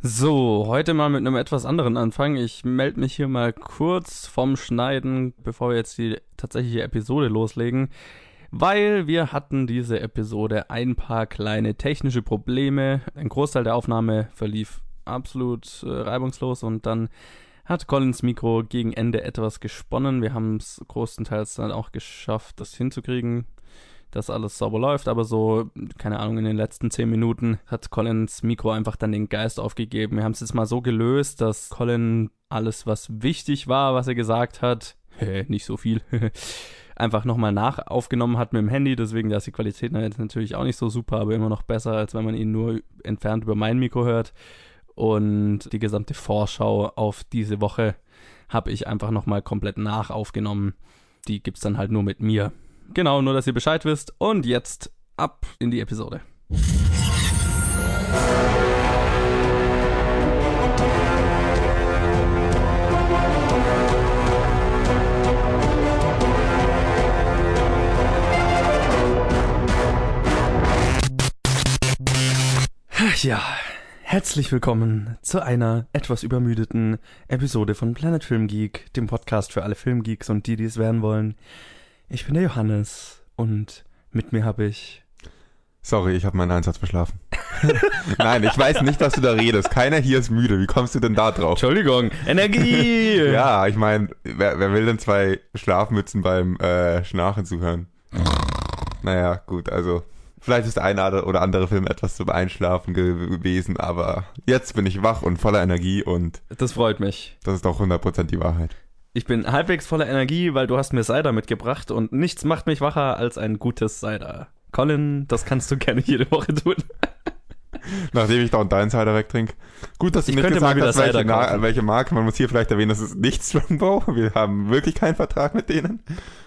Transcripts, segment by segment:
So, heute mal mit einem etwas anderen Anfang. Ich melde mich hier mal kurz vom Schneiden, bevor wir jetzt die tatsächliche Episode loslegen, weil wir hatten diese Episode ein paar kleine technische Probleme. Ein Großteil der Aufnahme verlief absolut äh, reibungslos und dann hat Collins Mikro gegen Ende etwas gesponnen. Wir haben es größtenteils dann auch geschafft, das hinzukriegen dass alles sauber läuft, aber so, keine Ahnung, in den letzten zehn Minuten hat Collins Mikro einfach dann den Geist aufgegeben. Wir haben es jetzt mal so gelöst, dass Colin alles, was wichtig war, was er gesagt hat, nicht so viel, einfach nochmal nach aufgenommen hat mit dem Handy, deswegen ist die Qualität natürlich auch nicht so super, aber immer noch besser, als wenn man ihn nur entfernt über mein Mikro hört. Und die gesamte Vorschau auf diese Woche habe ich einfach nochmal komplett nach aufgenommen. Die gibt's dann halt nur mit mir. Genau, nur dass ihr Bescheid wisst. Und jetzt ab in die Episode. Ja, herzlich willkommen zu einer etwas übermüdeten Episode von Planet Film Geek, dem Podcast für alle Filmgeeks und die, die es werden wollen. Ich bin der Johannes und mit mir habe ich. Sorry, ich habe meinen Einsatz verschlafen. Nein, ich weiß nicht, dass du da redest. Keiner hier ist müde. Wie kommst du denn da drauf? Entschuldigung, Energie! ja, ich meine, wer, wer, will denn zwei Schlafmützen beim äh, Schnarchen zuhören? naja, gut, also vielleicht ist der eine oder andere Film etwas zum Einschlafen gewesen, aber jetzt bin ich wach und voller Energie und... Das freut mich. Das ist doch 100% die Wahrheit. Ich bin halbwegs voller Energie, weil du hast mir Cider mitgebracht und nichts macht mich wacher als ein gutes Cider. Colin, das kannst du gerne jede Woche tun. Nachdem ich da und deinen Cider wegtrinke. Gut, dass du ich nicht gesagt hast, welche, welche, Marke. Man muss hier vielleicht erwähnen, das ist nicht Strongbow. Wir haben wirklich keinen Vertrag mit denen.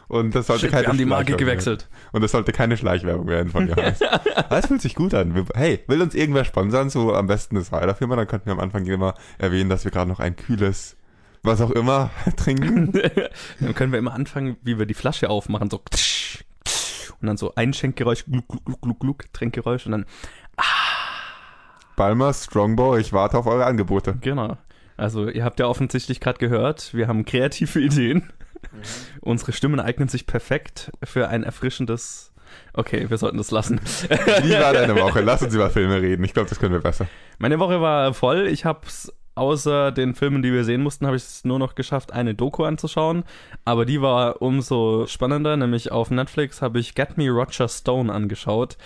Und das sollte Shit, keine wir haben die Marke gewechselt. Werden. Und das sollte keine Schleichwerbung werden von Johannes. das fühlt sich gut an. Hey, will uns irgendwer sponsern, so am besten eine Cider-Firma, dann könnten wir am Anfang immer erwähnen, dass wir gerade noch ein kühles was auch immer trinken. dann können wir immer anfangen, wie wir die Flasche aufmachen, so und dann so Einschenkgeräusch, gluck, gluck, gluck, gluck, Trinkgeräusch und dann ah. Balmer, Strongbow, ich warte auf eure Angebote. Genau. Also ihr habt ja offensichtlich gerade gehört, wir haben kreative Ideen. Mhm. Unsere Stimmen eignen sich perfekt für ein erfrischendes Okay, wir sollten das lassen. Wie war deine Woche? Lass uns über Filme reden. Ich glaube, das können wir besser. Meine Woche war voll. Ich habe es außer den Filmen, die wir sehen mussten, habe ich es nur noch geschafft, eine Doku anzuschauen. Aber die war umso spannender, nämlich auf Netflix habe ich Get Me Roger Stone angeschaut.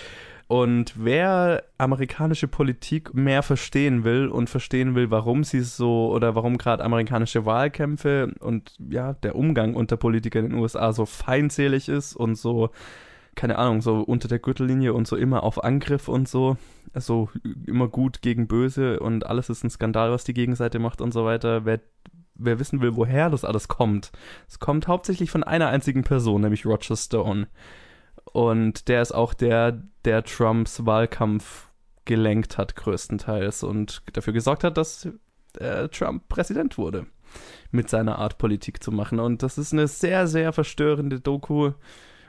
Und wer amerikanische Politik mehr verstehen will und verstehen will, warum sie so oder warum gerade amerikanische Wahlkämpfe und ja, der Umgang unter Politikern in den USA so feindselig ist und so keine Ahnung, so unter der Gürtellinie und so immer auf Angriff und so. Also immer gut gegen böse und alles ist ein Skandal, was die Gegenseite macht und so weiter. Wer, wer wissen will, woher das alles kommt. Es kommt hauptsächlich von einer einzigen Person, nämlich Roger Stone. Und der ist auch der, der Trumps Wahlkampf gelenkt hat, größtenteils, und dafür gesorgt hat, dass äh, Trump Präsident wurde. Mit seiner Art Politik zu machen. Und das ist eine sehr, sehr verstörende Doku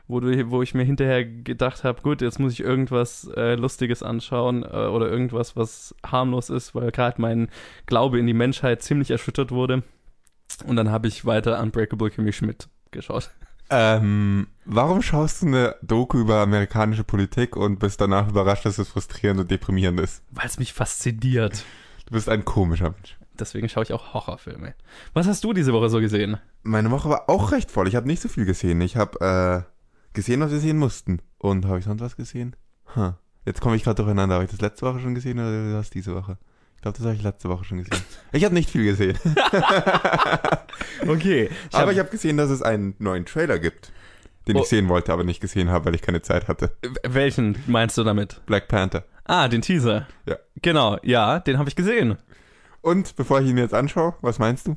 wo, du, wo ich mir hinterher gedacht habe, gut, jetzt muss ich irgendwas äh, Lustiges anschauen äh, oder irgendwas, was harmlos ist, weil gerade mein Glaube in die Menschheit ziemlich erschüttert wurde. Und dann habe ich weiter Unbreakable Kimmy Schmidt geschaut. Ähm, warum schaust du eine Doku über amerikanische Politik und bist danach überrascht, dass es frustrierend und deprimierend ist? Weil es mich fasziniert. Du bist ein komischer Mensch. Deswegen schaue ich auch Horrorfilme. Was hast du diese Woche so gesehen? Meine Woche war auch recht voll. Ich habe nicht so viel gesehen. Ich habe äh, gesehen, was wir sehen mussten. Und habe ich sonst was gesehen? Huh. Jetzt komme ich gerade durcheinander. Habe ich das letzte Woche schon gesehen oder das diese Woche? Ich glaube, das habe ich letzte Woche schon gesehen. Ich habe nicht viel gesehen. okay. Ich aber hab... ich habe gesehen, dass es einen neuen Trailer gibt, den oh. ich sehen wollte, aber nicht gesehen habe, weil ich keine Zeit hatte. Welchen meinst du damit? Black Panther. Ah, den Teaser. Ja. Genau, ja, den habe ich gesehen. Und bevor ich ihn mir jetzt anschaue, was meinst du?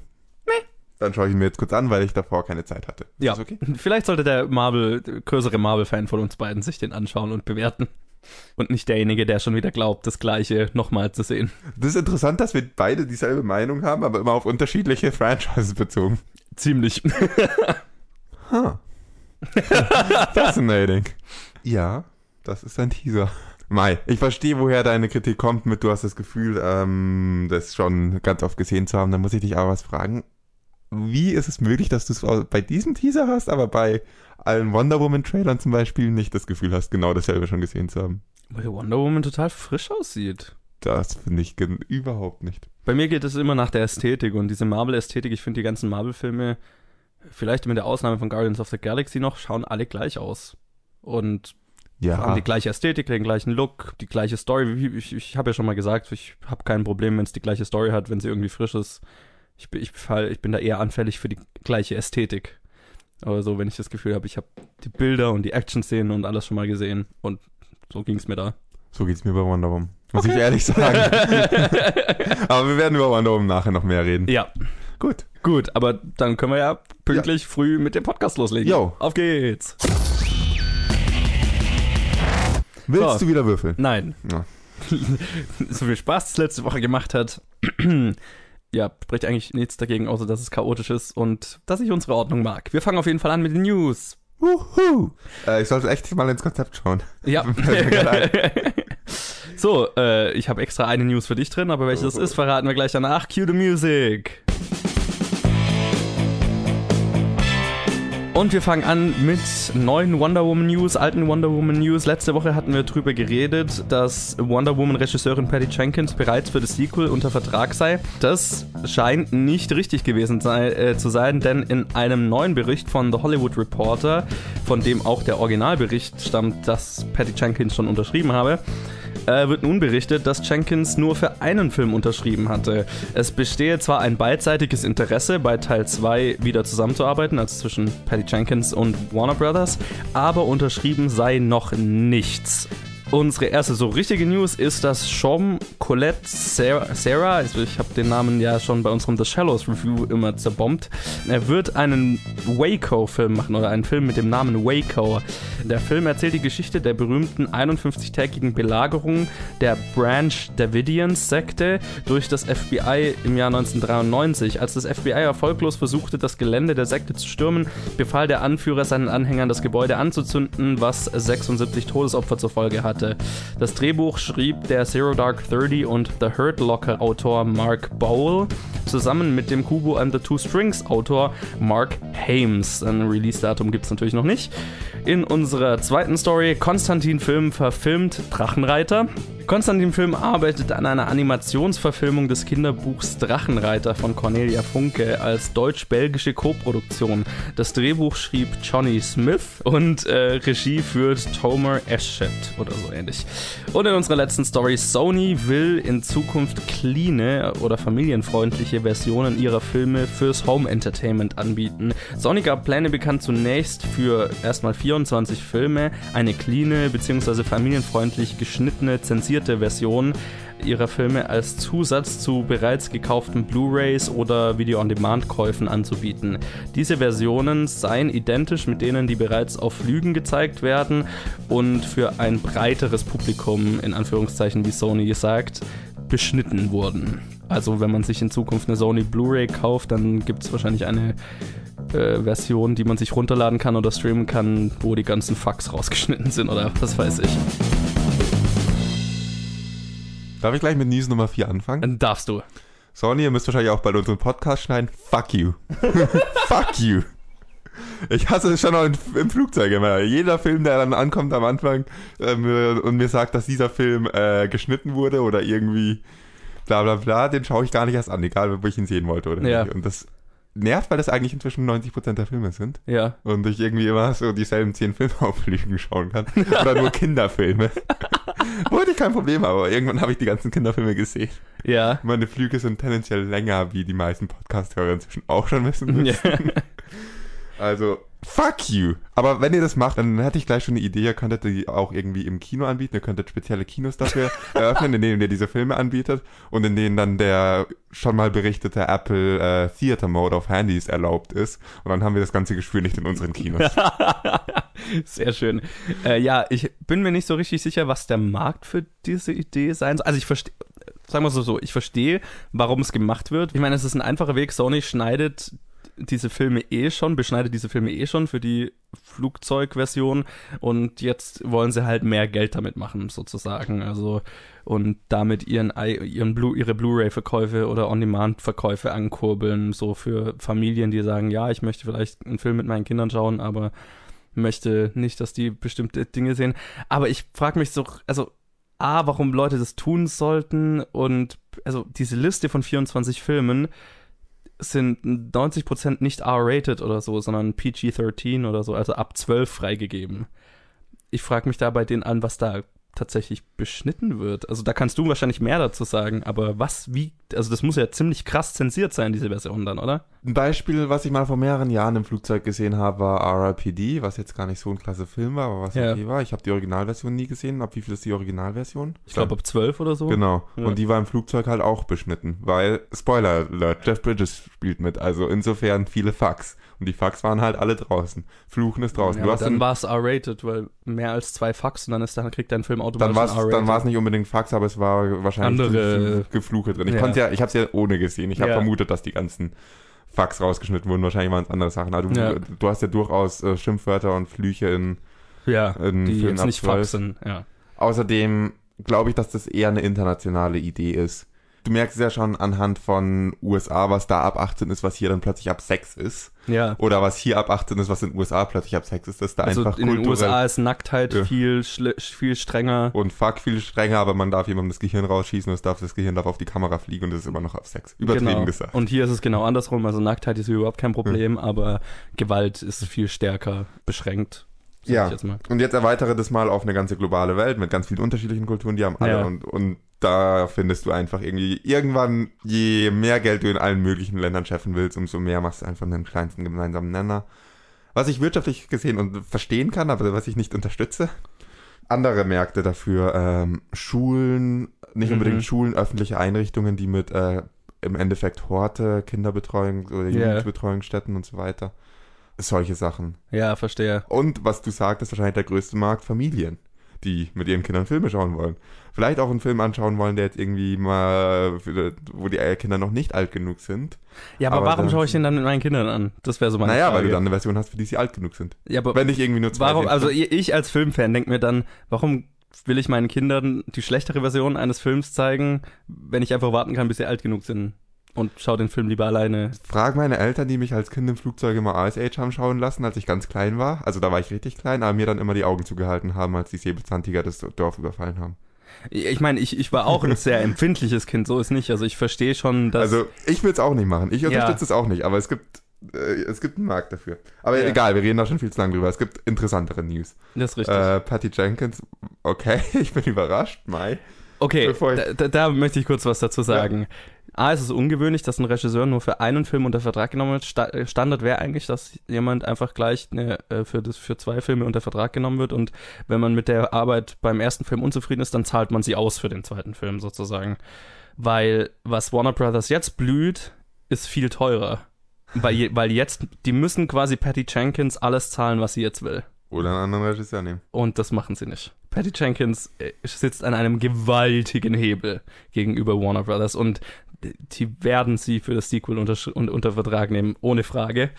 Dann schaue ich ihn mir jetzt kurz an, weil ich davor keine Zeit hatte. Ist ja, okay? vielleicht sollte der Marvel, größere Marvel-Fan von uns beiden sich den anschauen und bewerten. Und nicht derjenige, der schon wieder glaubt, das Gleiche nochmal zu sehen. Das ist interessant, dass wir beide dieselbe Meinung haben, aber immer auf unterschiedliche Franchises bezogen. Ziemlich. huh. Fascinating. Ja, das ist ein Teaser. Mai, ich verstehe, woher deine Kritik kommt mit, du hast das Gefühl, ähm, das schon ganz oft gesehen zu haben. Dann muss ich dich aber was fragen. Wie ist es möglich, dass du es bei diesem Teaser hast, aber bei allen Wonder Woman Trailern zum Beispiel nicht das Gefühl hast, genau dasselbe schon gesehen zu haben? Weil Wonder Woman total frisch aussieht. Das finde ich überhaupt nicht. Bei mir geht es immer nach der Ästhetik und diese Marvel-Ästhetik, ich finde die ganzen Marvel-Filme, vielleicht mit der Ausnahme von Guardians of the Galaxy noch, schauen alle gleich aus. Und haben Ja, die gleiche Ästhetik, den gleichen Look, die gleiche Story. Wie- Ich, ich habe ja schon mal gesagt, ich habe kein Problem, wenn es die gleiche Story hat, wenn sie irgendwie frisch ist. Ich, bin- ich, fall, ich bin da eher anfällig für die gleiche Ästhetik. Aber so, wenn ich das Gefühl habe, ich habe die Bilder und die Action-Szenen und alles schon mal gesehen. Und so ging es mir da. so geht's mir bei Wonder Woman. Muss ich ehrlich sagen. aber wir werden über Wonder Woman nachher noch mehr reden. ja, Gut. gut, aber dann können wir ja pünktlich früh mit dem Podcast loslegen. Jo. Auf geht's. Willst So. du wieder würfeln? Nein. Ja. so viel Spaß das letzte Woche gemacht hat. Ja, spricht eigentlich nichts dagegen, außer dass es chaotisch ist und dass ich unsere Ordnung mag. Wir fangen auf jeden Fall an mit den News. Wuhu. Äh, ich sollte echt mal ins Konzept schauen. Ja. So, äh, ich habe extra eine News für dich drin, aber welche das ist, verraten wir gleich danach. Cue the music. Und wir fangen an mit neuen Wonder Woman News, alten Wonder Woman News. Letzte Woche hatten wir drüber geredet, dass Wonder Woman Regisseurin Patty Jenkins bereits für das Sequel unter Vertrag sei. Das scheint nicht richtig gewesen sei, äh, zu sein, denn in einem neuen Bericht von The Hollywood Reporter, von dem auch der Originalbericht stammt, dass Patty Jenkins schon unterschrieben habe, äh, wird nun berichtet, dass Jenkins nur für einen Film unterschrieben hatte. Es bestehe zwar ein beidseitiges Interesse, bei Teil 2 wieder zusammenzuarbeiten, also zwischen Patty Jenkins und Warner Brothers, aber unterschrieben sei noch nichts. Unsere erste so richtige News ist, dass Sean Colette Sarah, Sarah also ich habe den Namen ja schon bei unserem The Shallows Review immer zerbombt, er wird einen Waco-Film machen oder einen Film mit dem Namen Waco. Der Film erzählt die Geschichte der berühmten 51-tägigen Belagerung der Branch Davidians-Sekte durch das FBI im Jahr 1993. Als das FBI erfolglos versuchte, das Gelände der Sekte zu stürmen, befahl der Anführer seinen Anhängern, das Gebäude anzuzünden, was 76 Todesopfer zur Folge hatte. Das Drehbuch schrieb der Zero Dark Thirty und The Hurt Locker Autor Mark Bowl zusammen mit dem Kubo and the Two Strings Autor Mark Hames. Ein Release-Datum gibt es natürlich noch nicht. In unserer zweiten Story, Konstantin Film verfilmt Drachenreiter. Konstantin Film arbeitet an einer Animationsverfilmung des Kinderbuchs Drachenreiter von Cornelia Funke als deutsch-belgische Koproduktion. Das Drehbuch schrieb Johnny Smith und äh, Regie führt Tomer Eschet oder so ähnlich. Und in unserer letzten Story, Sony will in Zukunft cleane oder familienfreundliche Versionen ihrer Filme fürs Home Entertainment anbieten. Sony gab Pläne bekannt, zunächst für erstmal 24 Filme eine cleane bzw. familienfreundlich geschnittene, zensierte Version ihrer Filme als Zusatz zu bereits gekauften Blu-rays oder Video-on-Demand-Käufen anzubieten. Diese Versionen seien identisch mit denen, die bereits auf Lügen gezeigt werden und für ein breiteres Publikum, in Anführungszeichen, wie Sony sagt, beschnitten wurden. Also wenn man sich in Zukunft eine Sony Blu-ray kauft, dann gibt es wahrscheinlich eine äh, Version, die man sich runterladen kann oder streamen kann, wo die ganzen Fucks rausgeschnitten sind oder was weiß ich. Darf ich gleich mit News Nummer 4 anfangen? Dann darfst du. Sony, ihr müsst wahrscheinlich auch bei unseren Podcast schneiden. Fuck you. Fuck you. Ich hasse es schon noch im, im Flugzeug immer. Jeder Film, der dann ankommt am Anfang ähm, und mir sagt, dass dieser Film äh, geschnitten wurde oder irgendwie bla bla bla, den schaue ich gar nicht erst an, egal wo ich ihn sehen wollte oder Ja. nicht. Und das nervt, weil das eigentlich inzwischen 90% der Filme sind. Ja. Und ich irgendwie immer so dieselben 10 Filme auf Lügen schauen kann. Oder nur Kinderfilme. Wollte ich kein Problem, aber irgendwann habe ich die ganzen Kinderfilme gesehen. Ja. Meine Flüge sind tendenziell länger, wie die meisten Podcast-Hörer inzwischen auch schon wissen ja. Also, fuck you. Aber wenn ihr das macht, dann hätte ich gleich schon eine Idee. Ihr könntet die auch irgendwie im Kino anbieten. Ihr könntet spezielle Kinos dafür eröffnen, in denen ihr diese Filme anbietet und in denen dann der schon mal berichtete Apple äh, Theater Mode auf Handys erlaubt ist. Und dann haben wir das ganze Gespür nicht in unseren Kinos. Sehr schön. Äh, ja, ich bin mir nicht so richtig sicher, was der Markt für diese Idee sein soll. Also ich verstehe, sagen wir es so, ich verstehe, warum es gemacht wird. Ich meine, es ist ein einfacher Weg. Sony schneidet diese Filme eh schon, beschneidet diese Filme eh schon für die Flugzeugversion und jetzt wollen sie halt mehr Geld damit machen, sozusagen. Also und damit ihren, ihren Blu ihre Blu-ray-Verkäufe oder On-Demand-Verkäufe ankurbeln, so für Familien, die sagen, ja, ich möchte vielleicht einen Film mit meinen Kindern schauen, aber möchte nicht, dass die bestimmte Dinge sehen. Aber ich frage mich so, also A, warum Leute das tun sollten und also diese Liste von 24 Filmen sind 90% nicht R-rated oder so, sondern PG-13 oder so, also ab 12 freigegeben. Ich frage mich da bei denen an, was da tatsächlich beschnitten wird. Also da kannst du wahrscheinlich mehr dazu sagen, aber was, wie, also das muss ja ziemlich krass zensiert sein, diese Version dann, oder? Ein Beispiel, was ich mal vor mehreren Jahren im Flugzeug gesehen habe, war RRPD, was jetzt gar nicht so ein klasse Film war, aber was ja. okay war. Ich habe die Originalversion nie gesehen. Ab wie viel ist die Originalversion? Ich glaube ab 12 oder so. Genau. Ja. Und die war im Flugzeug halt auch beschnitten, weil, Spoiler Alert, Jeff Bridges spielt mit, also insofern viele Fucks. Und die Fax waren halt alle draußen. Fluchen ist draußen. Ja, dann war es R-rated, weil mehr als zwei Fax und dann ist dann kriegt dein Film automatisch dann R-rated. Dann war es nicht unbedingt Fax, aber es war wahrscheinlich andere Gefluche drin. Ich ja. konnte ja, ich habe es ja ohne gesehen. Ich habe ja. vermutet, dass die ganzen Fax rausgeschnitten wurden. Wahrscheinlich waren es andere Sachen. Also du, ja. du, hast ja durchaus äh, Schimpfwörter und Flüche in ja, in die jetzt nicht Fax sind. Ja. Außerdem glaube ich, dass das eher eine internationale Idee ist du merkst es ja schon anhand von USA, was da ab 18 ist, was hier dann plötzlich ab 6 ist. Ja. Oder was hier ab 18 ist, was in den USA plötzlich ab 6 ist. Das ist da also einfach in den USA ist Nacktheit ja. viel, viel strenger. Und Fuck viel strenger, aber man darf jemandem das Gehirn rausschießen und das, darf, das Gehirn darf auf die Kamera fliegen und das ist immer noch ab 6. Übertrieben genau. gesagt. Und hier ist es genau andersrum. Also Nacktheit ist überhaupt kein Problem, ja. aber Gewalt ist viel stärker beschränkt. Ja, jetzt und jetzt erweitere das mal auf eine ganze globale Welt mit ganz vielen unterschiedlichen Kulturen, die haben alle ja. und, und da findest du einfach irgendwie irgendwann, je mehr Geld du in allen möglichen Ländern schaffen willst, umso mehr machst du einfach einen kleinsten gemeinsamen Nenner. Was ich wirtschaftlich gesehen und verstehen kann, aber was ich nicht unterstütze. Andere Märkte dafür, ähm, Schulen, nicht unbedingt mhm. Schulen, öffentliche Einrichtungen, die mit äh, im Endeffekt Horte, Kinderbetreuung oder yeah. Jugendbetreuungsstätten und so weiter. Solche Sachen. Ja, verstehe. Und was du sagst, ist wahrscheinlich der größte Markt, Familien die mit ihren Kindern Filme schauen wollen. Vielleicht auch einen Film anschauen wollen, der jetzt irgendwie mal, wo die Kinder noch nicht alt genug sind. Ja, aber, aber warum schaue ich den dann mit meinen Kindern an? Das wäre so meine naja, Frage. weil du dann eine Version hast, für die sie alt genug sind. Ja, aber wenn ich irgendwie nur zwei Warum, also ich als Filmfan denke mir dann, warum will ich meinen Kindern die schlechtere Version eines Films zeigen, wenn ich einfach warten kann, bis sie alt genug sind? Und schau den Film lieber alleine. Frag meine Eltern, die mich als Kind im Flugzeug immer Age haben schauen lassen, als ich ganz klein war. Also da war ich richtig klein, aber mir dann immer die Augen zugehalten haben, als die Säbelzahntiger das Dorf überfallen haben. Ich meine, ich, ich war auch ein sehr empfindliches Kind, so ist nicht. Also ich verstehe schon, dass. Also ich will es auch nicht machen. Ich unterstütze es auch nicht, aber es gibt, äh, es gibt einen Markt dafür. Aber ja. egal, wir reden da schon viel zu lange drüber. Es gibt interessantere News. Das ist richtig. Äh, Patty Jenkins, okay, ich bin überrascht, Mai. Okay, da, da, möchte ich kurz was dazu sagen. Ja. A, ist es ungewöhnlich, dass ein Regisseur nur für einen Film unter Vertrag genommen wird. Sta äh, Standard wäre eigentlich, dass jemand einfach gleich ne, für, das, für zwei Filme unter Vertrag genommen wird und wenn man mit der Arbeit beim ersten Film unzufrieden ist, dann zahlt man sie aus für den zweiten Film sozusagen. Weil was Warner Brothers jetzt blüht, ist viel teurer. weil, weil jetzt, die müssen quasi Patty Jenkins alles zahlen, was sie jetzt will. Oder einen anderen Regisseur nehmen. Und das machen sie nicht. Patty Jenkins äh, sitzt an einem gewaltigen Hebel gegenüber Warner Brothers und die werden sie für das Sequel unter, unter Vertrag nehmen, ohne Frage.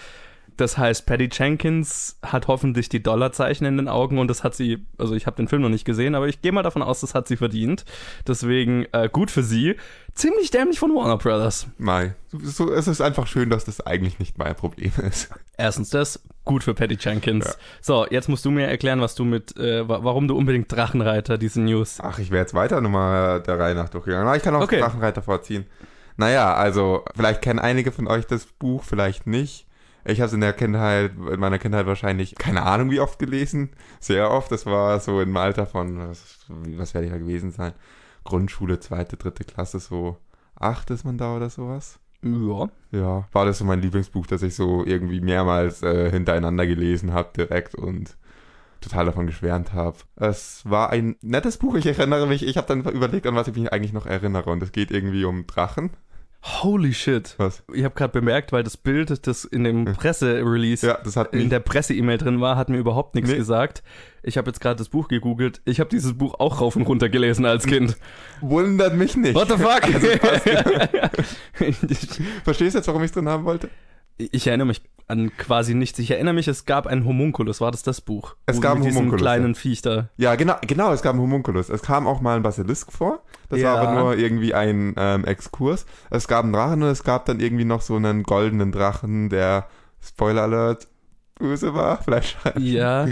Das heißt, Patty Jenkins hat hoffentlich die Dollarzeichen in den Augen und das hat sie, also ich habe den Film noch nicht gesehen, aber ich gehe mal davon aus, das hat sie verdient. Deswegen äh, gut für sie. Ziemlich dämlich von Warner Brothers. Mai. So, es ist einfach schön, dass das eigentlich nicht mein Problem ist. Erstens das, gut für Patty Jenkins. Ja. So, jetzt musst du mir erklären, was du mit, äh, warum du unbedingt Drachenreiter, diese News. Ach, ich wäre jetzt weiter nochmal der Reihe nach durchgegangen. Aber ich kann auch okay. Drachenreiter vorziehen. Naja, also, vielleicht kennen einige von euch das Buch, vielleicht nicht. Ich habe es in der Kindheit, in meiner Kindheit wahrscheinlich, keine Ahnung wie oft gelesen. Sehr oft. Das war so im Alter von, was, was werde ich da gewesen sein? Grundschule, zweite, dritte Klasse, so acht ist man da oder sowas. Ja. Ja, war das so mein Lieblingsbuch, das ich so irgendwie mehrmals äh, hintereinander gelesen habe direkt und total davon geschwärmt habe. Es war ein nettes Buch. Ich erinnere mich, ich habe dann überlegt, an was ich mich eigentlich noch erinnere. Und es geht irgendwie um Drachen. Holy shit. Was? Ich habe gerade bemerkt, weil das Bild, das in dem Presse-Release ja, das hat in der Presse-E-Mail drin war, hat mir überhaupt nichts nee. gesagt. Ich habe jetzt gerade das Buch gegoogelt. Ich habe dieses Buch auch rauf und runter gelesen als Kind. Wundert mich nicht. What the fuck? Also, Verstehst du jetzt, warum ich es drin haben wollte? Ich erinnere mich an quasi nichts. Ich erinnere mich, es gab ein Homunculus. War das das Buch? Es gab einen Homunculus, kleinen Viech da. Ja, genau, genau, es gab einen Homunculus. Es kam auch mal ein Basilisk vor. Das Ja. war aber nur irgendwie ein ähm, Exkurs. Es gab einen Drachen und es gab dann irgendwie noch so einen goldenen Drachen, der, Spoiler Alert, böse war. Vielleicht. Ja.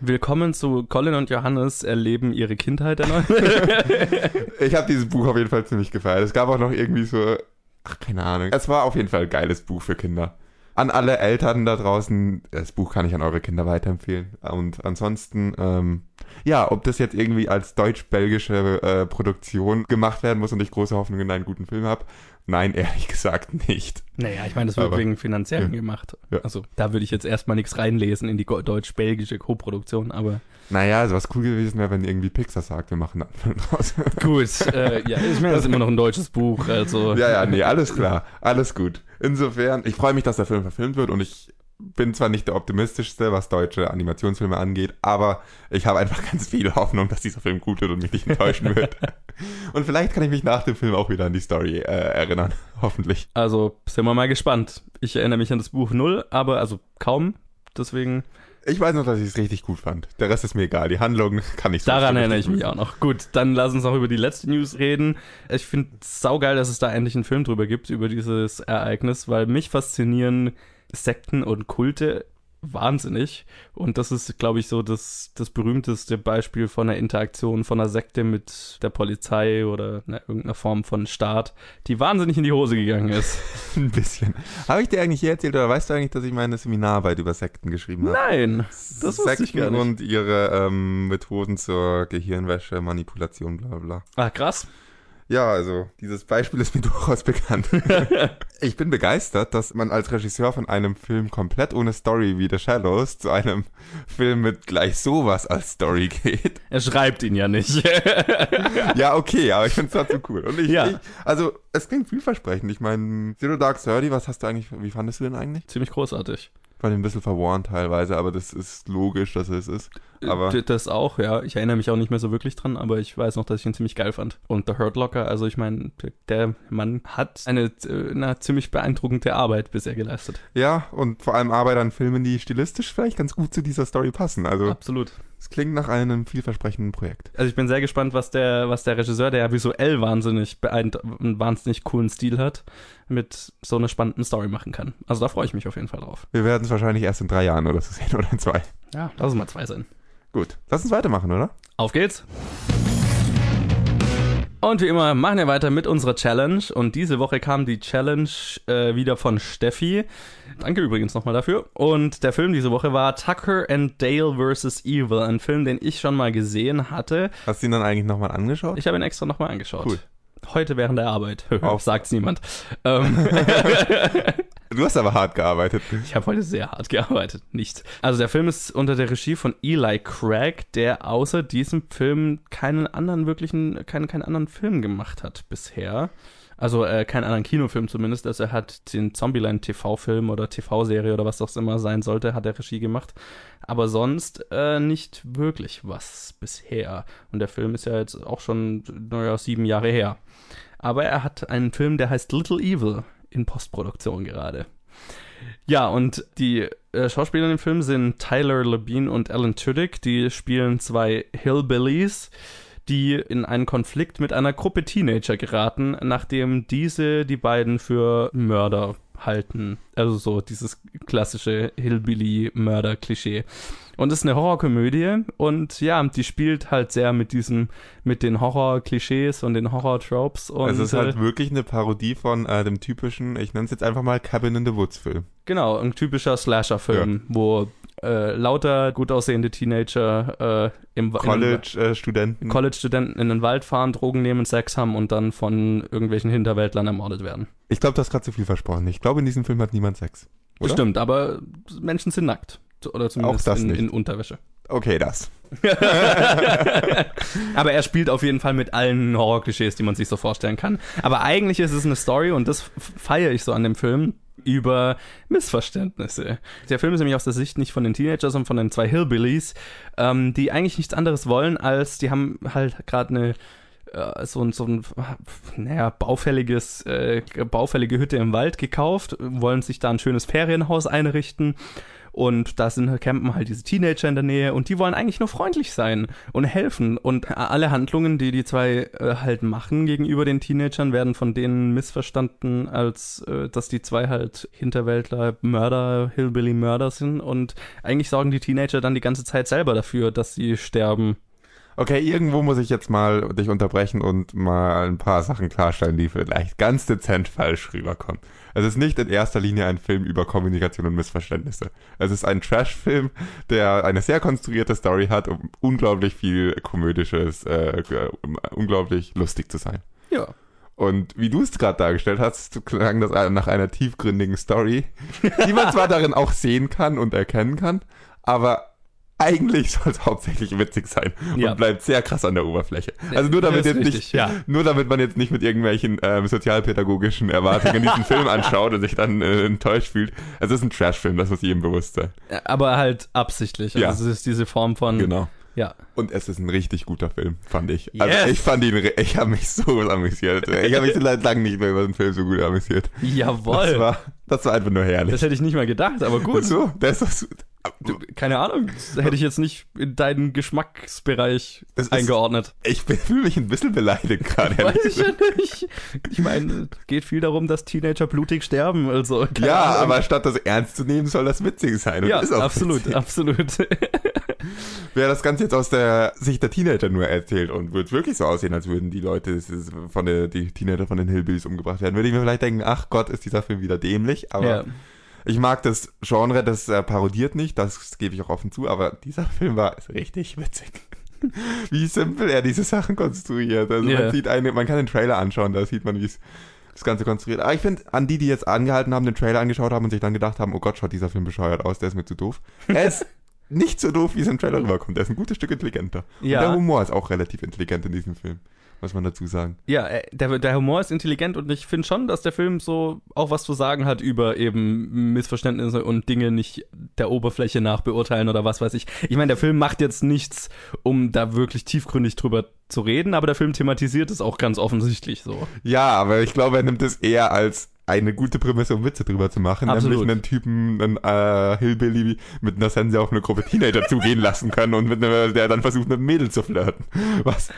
Willkommen zu Colin und Johannes erleben ihre Kindheit erneut. Ich habe dieses Buch auf jeden Fall ziemlich gefeiert. Es gab auch noch irgendwie so, ach, keine Ahnung. Es war auf jeden Fall ein geiles Buch für Kinder. An alle Eltern da draußen, das Buch kann ich an eure Kinder weiterempfehlen. Und ansonsten, ähm, ja, ob das jetzt irgendwie als deutsch-belgische äh, Produktion gemacht werden muss und ich große Hoffnung in einen guten Film habe, nein, ehrlich gesagt nicht. naja, ich meine, das wird Aber- wegen finanziellen ja. gemacht. Ja. Also da würde ich jetzt erstmal nichts reinlesen in die deutsch-belgische Co-Produktion, aber Naja, also was cool gewesen wäre, wenn irgendwie Pixar sagt, wir machen einen Film draus. gut. äh, ja, ich meine, das ist immer noch ein deutsches Buch, also. Ja, ja, nee, alles klar. Alles gut. Insofern, ich freue mich, dass der Film verfilmt wird und ich bin zwar nicht der optimistischste, was deutsche Animationsfilme angeht, aber ich habe einfach ganz viel Hoffnung, dass dieser Film gut wird und mich nicht enttäuschen wird. und vielleicht kann ich mich nach dem Film auch wieder an die Story äh, erinnern. Hoffentlich. Also sind wir mal gespannt. Ich erinnere mich an das Buch null, aber also kaum. Deswegen, Ich weiß noch, dass ich es richtig gut fand. Der Rest ist mir egal. Die Handlung kann ich so daran erinnere ich mich auch noch. Gut, dann lass uns noch über die letzte News reden. Ich finde es saugeil, dass es da endlich einen Film drüber gibt, über dieses Ereignis, weil mich faszinieren Sekten und Kulte wahnsinnig. Und das ist, glaube ich, so das, das berühmteste Beispiel von einer Interaktion von einer Sekte mit der Polizei oder ne, irgendeiner Form von Staat, die wahnsinnig in die Hose gegangen ist. Ein bisschen. Habe ich dir eigentlich je erzählt oder weißt du eigentlich, dass ich meine Seminararbeit über Sekten geschrieben habe? Nein, das wusste ich gar nicht. und ihre ähm, Methoden zur Gehirnwäsche, Manipulation, bla bla. Ah, krass. Ja, also dieses Beispiel ist mir durchaus bekannt. ich bin begeistert, dass man als Regisseur von einem Film komplett ohne Story wie The Shallows zu einem Film mit gleich sowas als Story geht. Er schreibt ihn ja nicht. ja, okay, aber ich finde es trotzdem cool. Und ich, Ja. ich, also es klingt vielversprechend. Ich meine, Zero Dark Thirty, was hast du eigentlich, wie fandest du den eigentlich? Ziemlich großartig. Ich fand ihn ein bisschen verworren teilweise, aber das ist logisch, dass es ist. Aber D- Das auch, ja. Ich erinnere mich auch nicht mehr so wirklich dran, aber ich weiß noch, dass ich ihn ziemlich geil fand. Und The Hurt Locker, also ich meine, der- der Mann hat eine, äh, eine ziemlich beeindruckende Arbeit bisher geleistet. ja, und vor allem Arbeit an Filmen, die stilistisch vielleicht ganz gut zu dieser Story passen. Also Absolut. Es klingt nach einem vielversprechenden Projekt. Also ich bin sehr gespannt, was der, was der Regisseur, der ja visuell wahnsinnig einen wahnsinnig coolen Stil hat, mit so einer spannenden Story machen kann. Also da freue ich mich auf jeden Fall drauf. Wir werden es wahrscheinlich erst in drei Jahren oder so sehen oder in zwei. Ja, lass uns mal zwei sein. Gut, lass uns weitermachen, oder? Auf geht's! Und wie immer machen wir weiter mit unserer Challenge. Und diese Woche kam die Challenge äh, wieder von Steffi. Danke übrigens nochmal dafür. Und der Film diese Woche war Tucker and Dale vs. Evil. Ein Film, den ich schon mal gesehen hatte. Hast du ihn dann eigentlich nochmal angeschaut? Ich habe ihn extra nochmal angeschaut. Cool. Heute während der Arbeit. Auf. Sagt's niemand. Ähm, Du hast aber hart gearbeitet. Ich habe heute sehr hart gearbeitet, nicht. Also der Film ist unter der Regie von Eli Craig, der außer diesem Film keinen anderen wirklichen, keinen, keinen anderen Film gemacht hat bisher. Also äh, keinen anderen Kinofilm zumindest. Also er hat den Zombieland TV-Film oder TV-Serie oder was das immer sein sollte, hat er Regie gemacht. Aber sonst äh, nicht wirklich was bisher. Und der Film ist ja jetzt auch schon, naja, sieben Jahre her. Aber er hat einen Film, der heißt Little Evil in Postproduktion gerade. Ja, und die äh, Schauspieler im Film sind Tyler Labine und Alan Tudyk. Die spielen zwei Hillbillies, die in einen Konflikt mit einer Gruppe Teenager geraten, nachdem diese die beiden für Mörder halten. Also so dieses klassische Hillbilly-Mörder-Klischee. Und es ist eine Horrorkomödie und ja, die spielt halt sehr mit diesem, mit den Horror-Klischees und den Horror-Tropes. Also es ist halt äh, wirklich eine Parodie von äh, dem typischen, ich nenne es jetzt einfach mal Cabin in the Woods Film. Genau, ein typischer Slasher-Film, wo äh, lauter gut aussehende Teenager äh, im College-Studenten. in, College-Studenten in den Wald fahren, Drogen nehmen, Sex haben und dann von irgendwelchen Hinterwäldlern ermordet werden. ich glaube, du hast gerade zu viel versprochen. Ich glaube, in diesem Film hat niemand Sex. Oder? Stimmt, aber Menschen sind nackt. Oder zumindest das in, nicht. in Unterwäsche. Okay, das. aber er spielt auf jeden Fall mit allen Horror-Klischees, die man sich so vorstellen kann. Aber eigentlich ist es eine Story und das feiere ich so an dem Film über Missverständnisse. Der Film ist nämlich aus der Sicht nicht von den Teenagers, sondern von den zwei Hillbillies, ähm, die eigentlich nichts anderes wollen, als die haben halt gerade eine äh, so, ein so ein, naja, baufälliges, äh, baufällige Hütte im Wald gekauft, wollen sich da ein schönes Ferienhaus einrichten und da sind campen halt diese Teenager in der Nähe und die wollen eigentlich nur freundlich sein und helfen. Und alle Handlungen, die die zwei äh, halt machen gegenüber den Teenagern, werden von denen missverstanden, als äh, dass die zwei halt Hinterwäldler, Mörder, Hillbilly-Mörder sind. Und eigentlich sorgen die Teenager dann die ganze Zeit selber dafür, dass sie sterben. Okay, irgendwo muss ich jetzt mal dich unterbrechen und mal ein paar Sachen klarstellen, die vielleicht ganz dezent falsch rüberkommen. Es ist nicht in erster Linie ein Film über Kommunikation und Missverständnisse. Es ist ein Trash-Film, der eine sehr konstruierte Story hat, um unglaublich viel komödisches, äh, um unglaublich lustig zu sein. Ja. Und wie du es gerade dargestellt hast, klang das nach einer tiefgründigen Story, die man zwar darin auch sehen kann und erkennen kann, aber eigentlich soll es hauptsächlich witzig sein Ja. und bleibt sehr krass an der Oberfläche. Also nur damit jetzt richtig, nicht, ja. nur damit man jetzt nicht mit irgendwelchen ähm, sozialpädagogischen Erwartungen diesen Film anschaut und sich dann äh, enttäuscht fühlt. Es ist ein Trash-Film, das muss jedem bewusst sein. Aber halt absichtlich. Also Ja. es ist diese Form von. Genau. Ja. Und es ist ein richtig guter Film, fand ich. Also Yes. ich fand ihn, ich habe mich so amüsiert. Ich habe mich seit langem nicht mehr über einen Film so gut amüsiert. Jawohl. Das war, das war einfach nur herrlich. Das hätte ich nicht mal gedacht, aber gut. so, das ist, Du, keine Ahnung, das hätte ich jetzt nicht in deinen Geschmacksbereich Das ist- eingeordnet. ich fühle mich ein bisschen beleidigt gerade. Weiß ich ja nicht. Ich meine, es geht viel darum, dass Teenager blutig sterben. Also, Ja, Ahnung. aber statt das ernst zu nehmen, soll das witzig sein. Und Ja, ist auch absolut, Witzig. absolut. Wer das Ganze jetzt aus der Sicht der Teenager nur erzählt und wird wirklich so aussehen, als würden die Leute es von der, die Teenager von den Hillbillies umgebracht werden, würde ich mir vielleicht denken, ach Gott, ist dieser Film wieder dämlich. Aber ja. Ich mag das Genre, das äh, parodiert nicht, das gebe ich auch offen zu, aber dieser Film war richtig witzig. wie simpel er diese Sachen konstruiert. Also Ja. man sieht eine, man kann den Trailer anschauen, da sieht man, wie es das Ganze konstruiert. Aber ich finde, an die, die jetzt angehalten haben, den Trailer angeschaut haben und sich dann gedacht haben, oh Gott, schaut dieser Film bescheuert aus, der ist mir zu doof. Er ist nicht so doof, wie es im Trailer rüberkommt. Er ist ein gutes Stück intelligenter. Ja. Und der Humor ist auch relativ intelligent in diesem Film, muss man dazu sagen. Ja, äh, der, der Humor ist intelligent und ich finde schon, dass der Film so auch was zu sagen hat über eben Missverständnisse und Dinge nicht der Oberfläche nach beurteilen oder was weiß ich. Ich meine, der Film macht jetzt nichts, um da wirklich tiefgründig drüber zu reden, aber der Film thematisiert es auch ganz offensichtlich so. Ja, aber ich glaube, er nimmt es eher als eine gute Prämisse, um Witze drüber zu machen, Absolut. nämlich einen Typen, einen äh, Hillbilly mit einer Sense auf eine Gruppe Teenager zugehen lassen können und mit einer, der dann versucht, mit einem Mädel zu flirten. Was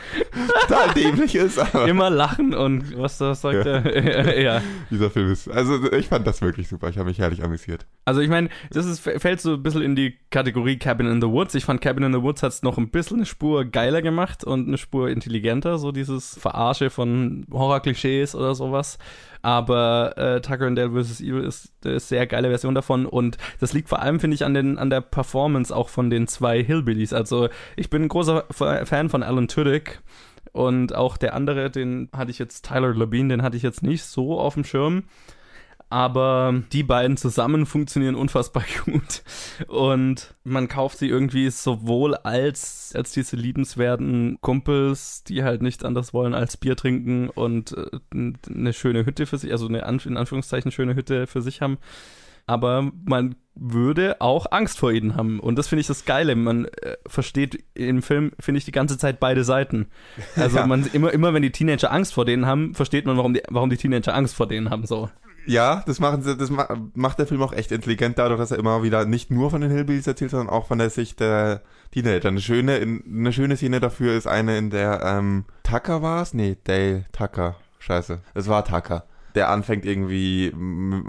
total dämlich ist, aber Immer lachen und was da sagt er? ja. dieser Film ist, also ich fand das wirklich super, ich habe mich herrlich amüsiert. Also ich meine, das ist, fällt so ein bisschen in die Kategorie Cabin in the Woods. Ich fand Cabin in the Woods hat es noch ein bisschen eine Spur geiler gemacht und eine Spur intelligenter, so dieses Verarsche von Horror-Klischees oder sowas. Aber äh, Tucker and Dale vs. Evil ist eine sehr geile Version davon und das liegt vor allem, finde ich, an, den, an der Performance auch von den zwei Hillbillies. Also ich bin ein großer Fa- Fan von Alan Tudyk und auch der andere, den hatte ich jetzt, Tyler Labine, den hatte ich jetzt nicht so auf dem Schirm. Aber die beiden zusammen funktionieren unfassbar gut. Und man kauft sie irgendwie sowohl als, als diese liebenswerten Kumpels, die halt nichts anderes wollen als Bier trinken und äh, eine schöne Hütte für sich, also eine in Anführungszeichen schöne Hütte für sich haben. Aber man würde auch Angst vor ihnen haben. Und das finde ich das Geile. Man äh, versteht im Film, finde ich, die ganze Zeit beide Seiten. Also Ja. man immer, immer wenn die Teenager Angst vor denen haben, versteht man, warum die, warum die Teenager Angst vor denen haben. So. Ja, das machen sie, das ma macht der Film auch echt intelligent, dadurch, dass er immer wieder nicht nur von den Hillbillies erzählt, sondern auch von der Sicht der Teenager. Eine schöne, in, eine schöne Szene dafür ist eine, in der ähm, Tucker war's? Nee, Dale Tucker. Scheiße. Es war Tucker. Der anfängt irgendwie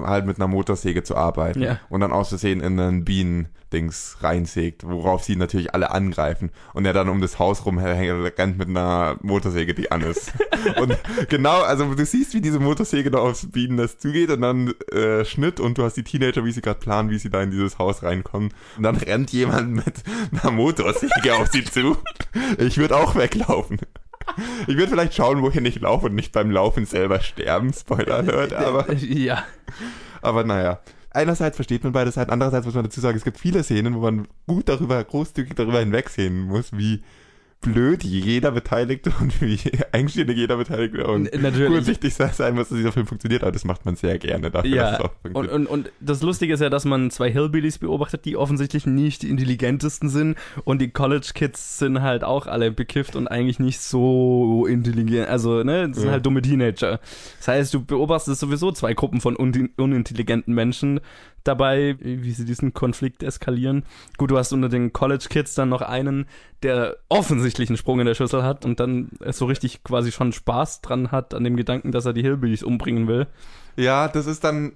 halt mit einer Motorsäge zu arbeiten Ja. und dann aus Versehen in einen Bienendings reinsägt, worauf sie natürlich alle angreifen und er dann um das Haus rum rennt mit einer Motorsäge, die an ist. und genau, also du siehst, wie diese Motorsäge da aufs Bienennest zugeht und dann äh, Schnitt und du hast die Teenager, wie sie gerade planen, wie sie da in dieses Haus reinkommen. Und dann rennt jemand mit einer Motorsäge auf sie zu. Ich würde auch weglaufen. Ich würde vielleicht schauen, wohin ich laufe und nicht beim Laufen selber sterben. Spoiler Alert, aber, ja. aber naja. Einerseits versteht man beide Seiten, andererseits muss man dazu sagen, es gibt viele Szenen, wo man gut darüber, großzügig darüber hinwegsehen muss, wie blöd jeder Beteiligte und wie eigenständig jeder Beteiligte und natürlich. kurzsichtig sein muss, dass dieser Film funktioniert, aber das macht man sehr gerne dafür, Ja, und, und, und das Lustige ist ja, dass man zwei Hillbillies beobachtet, die offensichtlich nicht die intelligentesten sind und die College Kids sind halt auch alle bekifft und eigentlich nicht so intelligent, also ne, das sind Ja. halt dumme Teenager. Das heißt, du beobachtest sowieso zwei Gruppen von un unintelligenten Menschen dabei, wie sie diesen Konflikt eskalieren. Gut, du hast unter den College Kids dann noch einen, der offensichtlich einen Sprung in der Schüssel hat und dann so richtig quasi schon Spaß dran hat an dem Gedanken, dass er die Hillbillies umbringen will. Ja, das ist dann.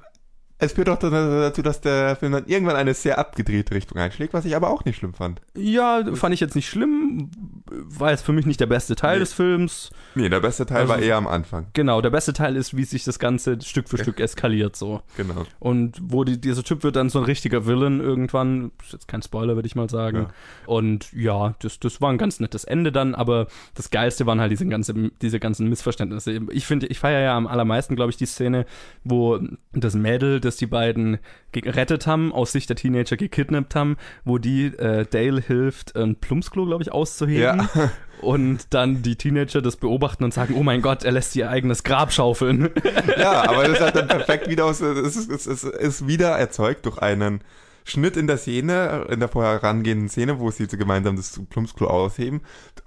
Es führt auch dazu, dass der Film dann irgendwann eine sehr abgedrehte Richtung einschlägt, was ich aber auch nicht schlimm fand. Ja, fand ich jetzt nicht schlimm. War jetzt für mich nicht der beste Teil Nee. des Films. Nee, der beste Teil Also- war eher am Anfang. Genau, der beste Teil ist, wie sich das Ganze Stück für Stück eskaliert so. Genau. Und wo die, dieser Typ wird dann so ein richtiger Villain irgendwann. Ist jetzt kein Spoiler, würde ich mal sagen. Ja. Und ja, das, das war ein ganz nettes Ende dann, aber das Geilste waren halt diese, ganze, diese ganzen Missverständnisse. Ich finde, ich feiere ja am allermeisten, glaube ich, die Szene, wo das Mädel, das die beiden gerettet haben, aus Sicht der Teenager gekidnappt haben, wo die äh, Dale hilft, ein Plumpsklo, glaube ich, auszuheben. Ja. Und dann die Teenager das beobachten und sagen, oh mein Gott, er lässt ihr eigenes Grab schaufeln. ja, aber das hat dann perfekt wieder aus. Es ist, es ist, es ist wieder erzeugt durch einen Schnitt in der Szene, in der vorherangehenden Szene, wo sie gemeinsam das Plumpsklo ausheben,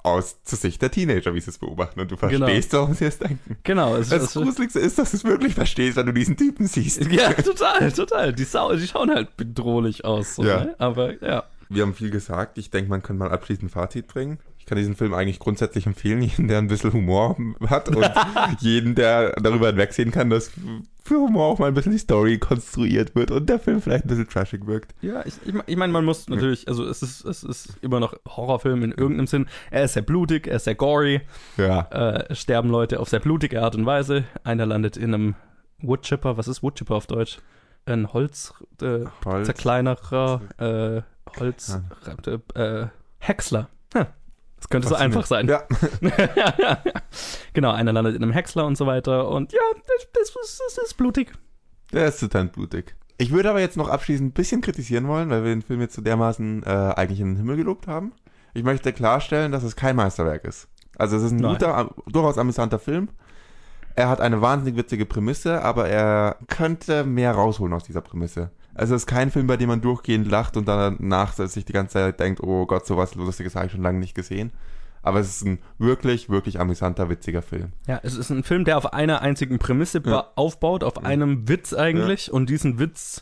aus zur Sicht der Teenager, wie sie es beobachten. Und du Genau. verstehst, warum sie es denken. genau. Es, Das es, Gruseligste ist, dass du es wirklich verstehst, wenn du diesen Typen siehst. ja, total, total. Die, Sau, die schauen halt bedrohlich aus. So, Ja. ne? Aber ja. Wir haben viel gesagt. Ich denke, man kann mal abschließend ein Fazit bringen. Ich kann diesen Film eigentlich grundsätzlich empfehlen, jeden, der ein bisschen Humor hat und jeden, der darüber hinwegsehen kann, dass für Humor auch mal ein bisschen die Story konstruiert wird und der Film vielleicht ein bisschen trashig wirkt. Ja, ich, ich, ich meine, man muss natürlich, also es ist, es ist immer noch Horrorfilm in irgendeinem Sinn. Er ist sehr blutig, er ist sehr gory, Ja. äh, sterben Leute auf sehr blutige Art und Weise. Einer landet in einem Woodchipper, was ist Woodchipper auf Deutsch? Ein Holz, äh, Holz. zerkleinerer, äh, Holz, äh, Häcksler. Hm. Das könnte so einfach sein. Ja. genau, einer landet in einem Häcksler und so weiter. Und ja, das, das, ist- das ist blutig. Der ist total blutig. Ich würde aber jetzt noch abschließend ein bisschen kritisieren wollen, weil wir den Film jetzt so dermaßen äh, eigentlich in den Himmel gelobt haben. Ich möchte klarstellen, dass es kein Meisterwerk ist. Also es ist ein Nein. guter, durchaus amüsanter Film. Er hat eine wahnsinnig witzige Prämisse, aber er könnte mehr rausholen aus dieser Prämisse. Also es ist kein Film, bei dem man durchgehend lacht und danach sich die ganze Zeit denkt, oh Gott, sowas Lustiges habe ich schon lange nicht gesehen. Aber es ist ein wirklich, wirklich amüsanter, witziger Film. Ja, es ist ein Film, der auf einer einzigen Prämisse Ja. aufbaut, auf einem Witz eigentlich und diesen Witz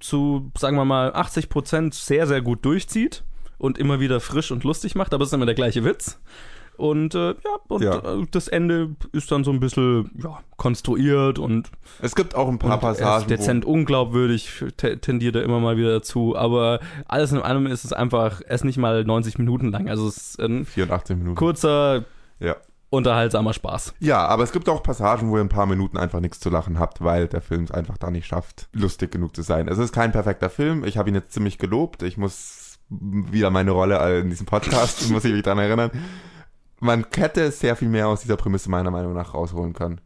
zu, sagen wir mal, 80 Prozent sehr, sehr gut durchzieht und immer wieder frisch und lustig macht, aber es ist immer der gleiche Witz. Und äh, ja, und Ja. äh, das Ende ist dann so ein bisschen ja, konstruiert und, Es gibt auch ein paar Passagen, dezent unglaubwürdig, te- tendiert er immer mal wieder dazu, aber alles in allem ist es einfach, er ist nicht mal 90 Minuten lang, also es ist ein wo 84 Minuten. kurzer, Ja. unterhaltsamer Spaß. Ja, aber es gibt auch Passagen, wo ihr ein paar Minuten einfach nichts zu lachen habt, weil der Film es einfach da nicht schafft, lustig genug zu sein. Es ist kein perfekter Film. Ich habe ihn jetzt ziemlich gelobt. Ich muss wieder meine Rolle in diesem Podcast, muss ich mich dran erinnern. Man hätte sehr viel mehr aus dieser Prämisse meiner Meinung nach rausholen können.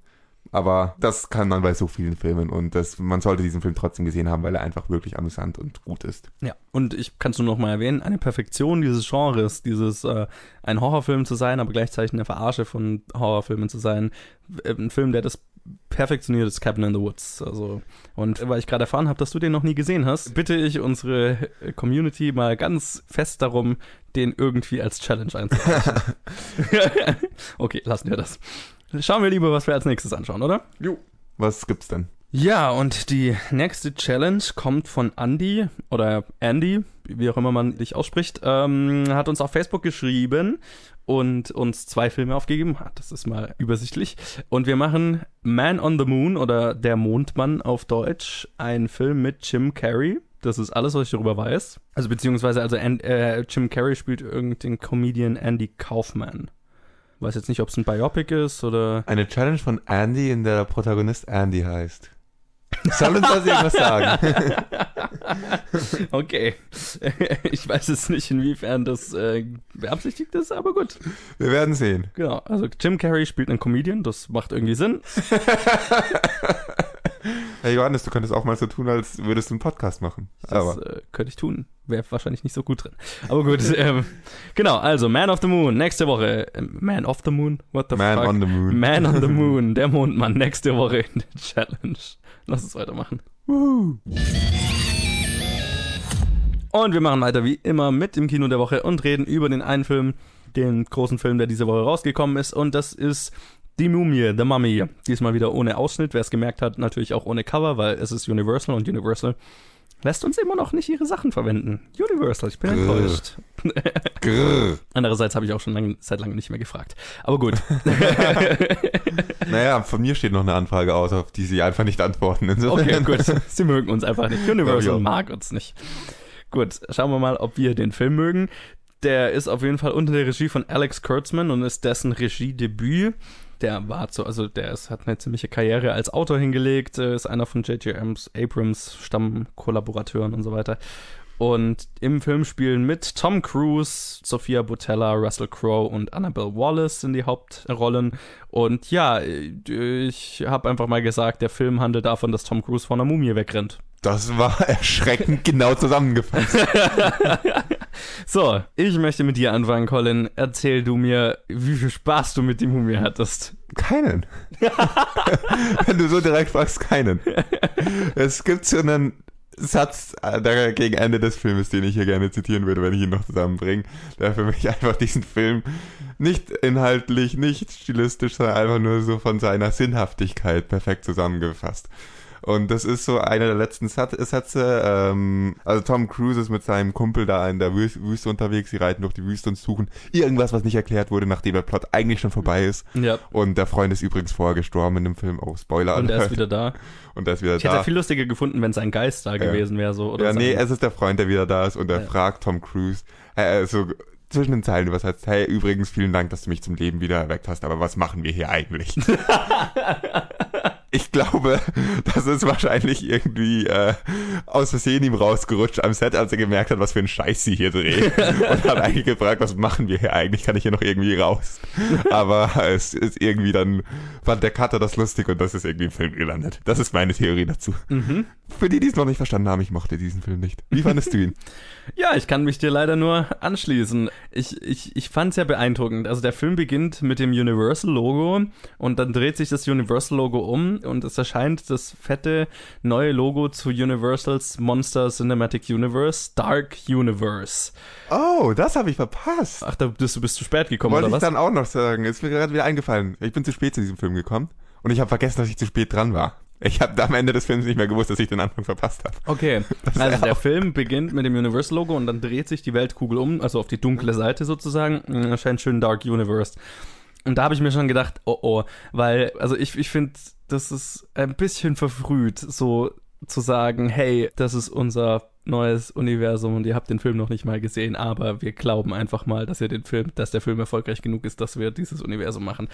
Aber das kann man bei so vielen Filmen und das, man sollte diesen Film trotzdem gesehen haben, weil er einfach wirklich amüsant und gut ist. Ja, und ich kann es nur noch mal erwähnen, eine Perfektion dieses Genres, dieses äh, ein Horrorfilm zu sein, aber gleichzeitig eine Verarsche von Horrorfilmen zu sein. Äh, Ein Film, der das perfektioniert ist Cabin in the Woods. Also, und weil ich gerade erfahren habe, dass du den noch nie gesehen hast, bitte ich unsere Community mal ganz fest darum, den irgendwie als Challenge einzureichen. okay, lassen wir das. Schauen wir lieber, was wir als nächstes anschauen, oder? Jo. Was gibt's denn? Ja, und die nächste Challenge kommt von Andy oder Andy, wie auch immer man dich ausspricht, ähm, hat uns auf Facebook geschrieben und uns zwei Filme aufgegeben. Das ist mal übersichtlich. Und wir machen Man on the Moon oder Der Mondmann auf Deutsch, ein Film mit Jim Carrey. Das ist alles, was ich darüber weiß. Also beziehungsweise, also An- äh, Jim Carrey spielt irgendeinen Comedian Andy Kaufman. Weiß jetzt nicht, ob es ein Biopic ist oder. Eine Challenge von Andy, in der der Protagonist Andy heißt. Soll uns das irgendwas sagen? Okay. Ich weiß jetzt nicht, inwiefern das äh, beabsichtigt ist, aber gut. Wir werden sehen. Genau. Also Jim Carrey spielt einen Comedian, das macht irgendwie Sinn. Hey Johannes, du könntest auch mal so tun, als würdest du einen Podcast machen. Das Aber äh, könnte ich tun. Wäre wahrscheinlich nicht so gut drin. Aber gut, ähm, genau, also Man of the Moon, nächste Woche. Man of the Moon? What the Man fuck? on the Moon. Man on the Moon, der Mondmann, nächste Woche in der Challenge. Lass uns weitermachen. Woohoo. Und wir machen weiter wie immer mit dem Kino der Woche und reden über den einen Film, den großen Film, der diese Woche rausgekommen ist. Und das ist Die Mumie, The Mummy. Diesmal wieder ohne Ausschnitt, wer es gemerkt hat, natürlich auch ohne Cover, weil es ist Universal und Universal lässt uns immer noch nicht ihre Sachen verwenden. Universal, ich bin Grrr. enttäuscht. Grrr. Andererseits habe ich auch schon lang, seit langem nicht mehr gefragt. Aber gut. Naja, von mir steht noch eine Anfrage aus, auf die sie einfach nicht antworten. Insofern. Okay, gut. Sie mögen uns einfach nicht. Universal mag uns nicht. Gut, schauen wir mal, ob wir den Film mögen. Der ist auf jeden Fall unter der Regie von Alex Kurtzman und ist dessen Regiedebüt. Der war so, also der ist, hat eine ziemliche Karriere als Autor hingelegt, äh, ist einer von J.J. Abrams Stammkollaborateuren und so weiter. Und im Film spielen mit Tom Cruise, Sophia Butella, Russell Crowe und Annabelle Wallace in die Hauptrollen. Und ja, ich habe einfach mal gesagt, der Film handelt davon, dass Tom Cruise von einer Mumie wegrennt. Das war erschreckend genau zusammengefasst. So, ich möchte mit dir anfangen, Colin. Erzähl du mir, wie viel Spaß du mit die Mumie hattest. Keinen. Wenn du so direkt fragst, keinen. Es gibt so einen Satz äh, gegen Ende des Filmes, den ich hier gerne zitieren würde, wenn ich ihn noch zusammenbringe, der für mich einfach diesen Film nicht inhaltlich, nicht stilistisch, sondern einfach nur so von seiner Sinnhaftigkeit perfekt zusammengefasst. Und das ist so einer der letzten Sätze. Ähm, also Tom Cruise ist mit seinem Kumpel da in der Wüs- Wüste unterwegs. Sie reiten durch die Wüste und suchen irgendwas, was nicht erklärt wurde, nachdem der Plot eigentlich schon vorbei ist. Ja. Und der Freund ist übrigens vorher gestorben in dem Film. Oh, Spoiler. Und er ist wieder da. Und er ist wieder Ich hätte da. ja viel lustiger gefunden, wenn sein Geist da gewesen wäre, so. Oder ja, nee, es ist der Freund, der wieder da ist und er Ja. fragt Tom Cruise, äh, so zwischen den Zeilen übersetzt, hey, übrigens, vielen Dank, dass du mich zum Leben wieder erweckt hast, aber was machen wir hier eigentlich? ich glaube, das ist wahrscheinlich irgendwie äh, aus Versehen ihm rausgerutscht am Set, als er gemerkt hat, was für einen Scheiß sie hier drehen. und hat eigentlich gefragt, was machen wir hier eigentlich? Kann ich hier noch irgendwie raus? Aber es ist irgendwie dann, fand der Cutter das lustig und das ist irgendwie im Film gelandet. Das ist meine Theorie dazu. Mhm. Für die, die es noch nicht verstanden haben, ich mochte diesen Film nicht. Wie fandest du ihn? Ja, ich kann mich dir leider nur anschließen. Ich, ich, ich fand es ja beeindruckend. Also der Film beginnt mit dem Universal-Logo und dann dreht sich das Universal-Logo um und es erscheint das fette neue Logo zu Universals Monster Cinematic Universe, Dark Universe. Oh, das habe ich verpasst. Ach, da bist du bist zu spät gekommen, Wollte oder ich was? dann auch noch sagen. Ist mir gerade wieder eingefallen. Ich bin zu spät zu diesem Film gekommen und ich habe vergessen, dass ich zu spät dran war. Ich habe am Ende des Films nicht mehr gewusst, dass ich den Anfang verpasst habe. Okay, also der Film beginnt mit dem Universal-Logo und dann dreht sich die Weltkugel um, also auf die dunkle Seite sozusagen. Dann Erscheint schön Dark Universe. Und da habe ich mir schon gedacht, oh oh, weil, also ich, ich finde, das ist ein bisschen verfrüht, so zu sagen, hey, das ist unser neues Universum und ihr habt den Film noch nicht mal gesehen, aber wir glauben einfach mal, dass ihr den Film, dass der Film erfolgreich genug ist, dass wir dieses Universum machen.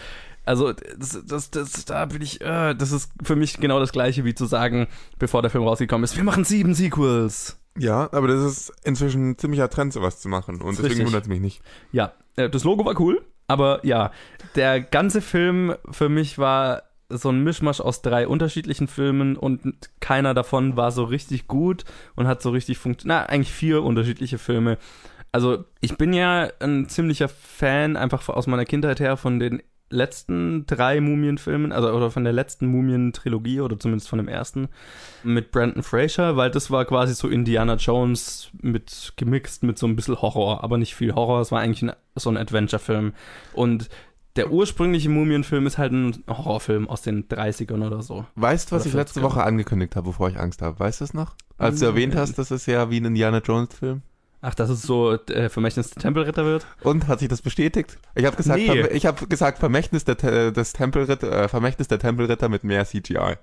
Also das, das, das da bin ich, äh, das ist für mich genau das gleiche wie zu sagen, bevor der Film rausgekommen ist, wir machen sieben Sequels. Ja, aber das ist inzwischen ein ziemlicher Trend, sowas zu machen. Und deswegen wundert es mich nicht. Ja, äh, das Logo war cool, aber ja, der ganze Film für mich war so ein Mischmasch aus drei unterschiedlichen Filmen und keiner davon war so richtig gut und hat so richtig funktioniert. Na, eigentlich vier unterschiedliche Filme. Also, ich bin ja ein ziemlicher Fan, einfach aus meiner Kindheit her, von den letzten drei Mumienfilmen, also oder von der letzten Mumien-Trilogie oder zumindest von dem ersten mit Brandon Fraser, weil das war quasi so Indiana Jones mit gemixt mit so ein bisschen Horror, aber nicht viel Horror, es war eigentlich ein, so ein Adventure-Film. Und der ursprüngliche Mumienfilm ist halt ein Horrorfilm aus den 30ern oder so. Weißt du, was Oder ich letzte 40er. Woche angekündigt habe, bevor ich Angst habe? Weißt du es noch? Als du erwähnt äh, hast, das ist ja wie ein Indiana Jones-Film. Ach, dass es so äh, Vermächtnis der Tempelritter wird? Und hat sich das bestätigt? Ich habe gesagt, Nee. Ich habe gesagt Vermächtnis der, des Tempelritter, äh, Vermächtnis der Tempelritter mit mehr CGI.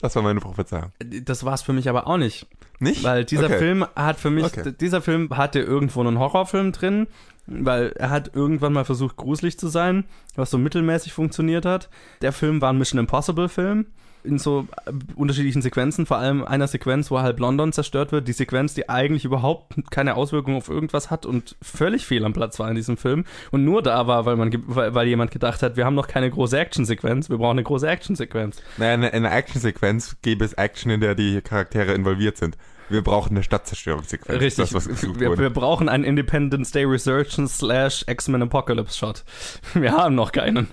Das war meine Prophezeiung. Das war's für mich aber auch nicht. Nicht? Weil dieser Okay. Film hat für mich, Okay. dieser Film hatte irgendwo einen Horrorfilm drin, weil er hat irgendwann mal versucht, gruselig zu sein, was so mittelmäßig funktioniert hat. Der Film war ein Mission Impossible Film. in so äh, unterschiedlichen Sequenzen, vor allem einer Sequenz, wo halb London zerstört wird, die Sequenz, die eigentlich überhaupt keine Auswirkung auf irgendwas hat und völlig fehl am Platz war in diesem Film und nur da war, weil man weil, weil jemand gedacht hat, wir haben noch keine große Actionsequenz, wir brauchen eine große Actionsequenz. Naja, in einer Actionsequenz gäbe es Action, in der die Charaktere involviert sind. Wir brauchen eine Stadtzerstörungssequenz. Richtig. Das, was wir, wir, brauchen einen Independence Day Resurgence slash X-Men Apocalypse Shot. Wir haben noch keinen.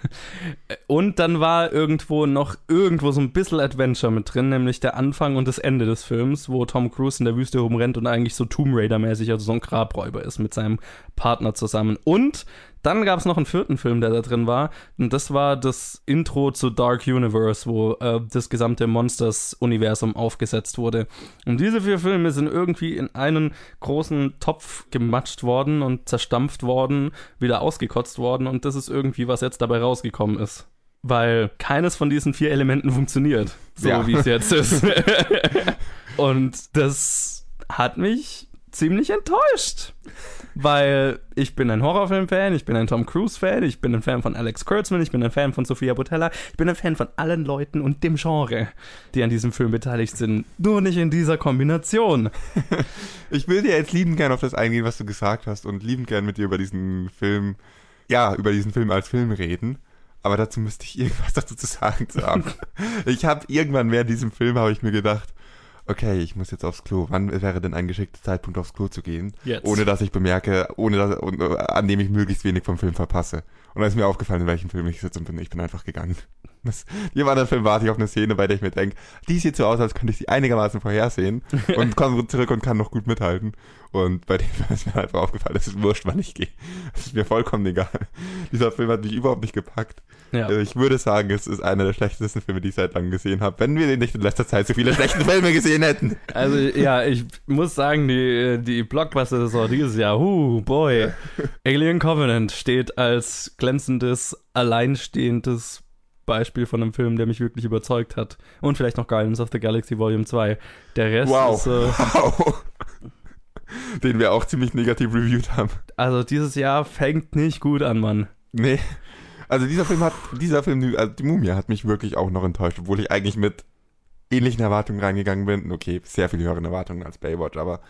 Und dann war irgendwo noch irgendwo so ein bisschen Adventure mit drin, nämlich der Anfang und das Ende des Films, wo Tom Cruise in der Wüste rumrennt und eigentlich so Tomb Raider-mäßig, also so ein Grabräuber ist mit seinem Partner zusammen. Und dann gab es noch einen vierten Film, der da drin war. Und das war das Intro zu Dark Universe, wo äh, das gesamte Monsters-Universum aufgesetzt wurde. Und diese vier Filme sind irgendwie in einen großen Topf gematscht worden und zerstampft worden, wieder ausgekotzt worden. Und das ist irgendwie, was jetzt dabei rausgekommen ist. Weil keines von diesen vier Elementen funktioniert, so ja. wie es jetzt ist. und das hat mich ziemlich enttäuscht. Weil ich bin ein Horrorfilm-Fan, ich bin ein Tom Cruise-Fan, ich bin ein Fan von Alex Kurtzman, ich bin ein Fan von Sophia Botella, ich bin ein Fan von allen Leuten und dem Genre, die an diesem Film beteiligt sind. Nur nicht in dieser Kombination. Ich will dir jetzt liebend gern auf das eingehen, was du gesagt hast und liebend gern mit dir über diesen Film, ja, über diesen Film als Film reden. Aber dazu müsste ich irgendwas dazu zu sagen zu haben. ich habe irgendwann während diesem Film, habe ich mir gedacht, okay, ich muss jetzt aufs Klo. Wann wäre denn ein geschickter Zeitpunkt aufs Klo zu gehen? Jetzt. Ohne dass ich bemerke, ohne dass, äh, an dem ich möglichst wenig vom Film verpasse. Und da ist mir aufgefallen, in welchem Film ich sitze und bin, ich bin einfach gegangen. Das, im anderen Film warte ich auf eine Szene, bei der ich mir denke, die sieht so aus, als könnte ich sie einigermaßen vorhersehen und komme zurück und kann noch gut mithalten. Und bei dem Film ist mir einfach aufgefallen, es ist wurscht, wann ich gehe. Es ist mir vollkommen egal. Dieser Film hat mich überhaupt nicht gepackt. Ja. Also ich würde sagen, es ist einer der schlechtesten Filme, die ich seit langem gesehen habe, wenn wir nicht in letzter Zeit so viele schlechte Filme gesehen hätten. Also ja, ich muss sagen, die, die Blockbuster-Saison dieses Jahr, huh, boy. Alien Covenant steht als glänzendes, alleinstehendes Beispiel von einem Film, der mich wirklich überzeugt hat. Und vielleicht noch Guardians of the Galaxy Volume 2. Der Rest wow. ist... Äh, wow. Den wir auch ziemlich negativ reviewed haben. Also dieses Jahr fängt nicht gut an, Mann. Nee. Also dieser Film hat, dieser Film, also die Mumie hat mich wirklich auch noch enttäuscht, obwohl ich eigentlich mit ähnlichen Erwartungen reingegangen bin. Okay, sehr viel höheren Erwartungen als Baywatch, aber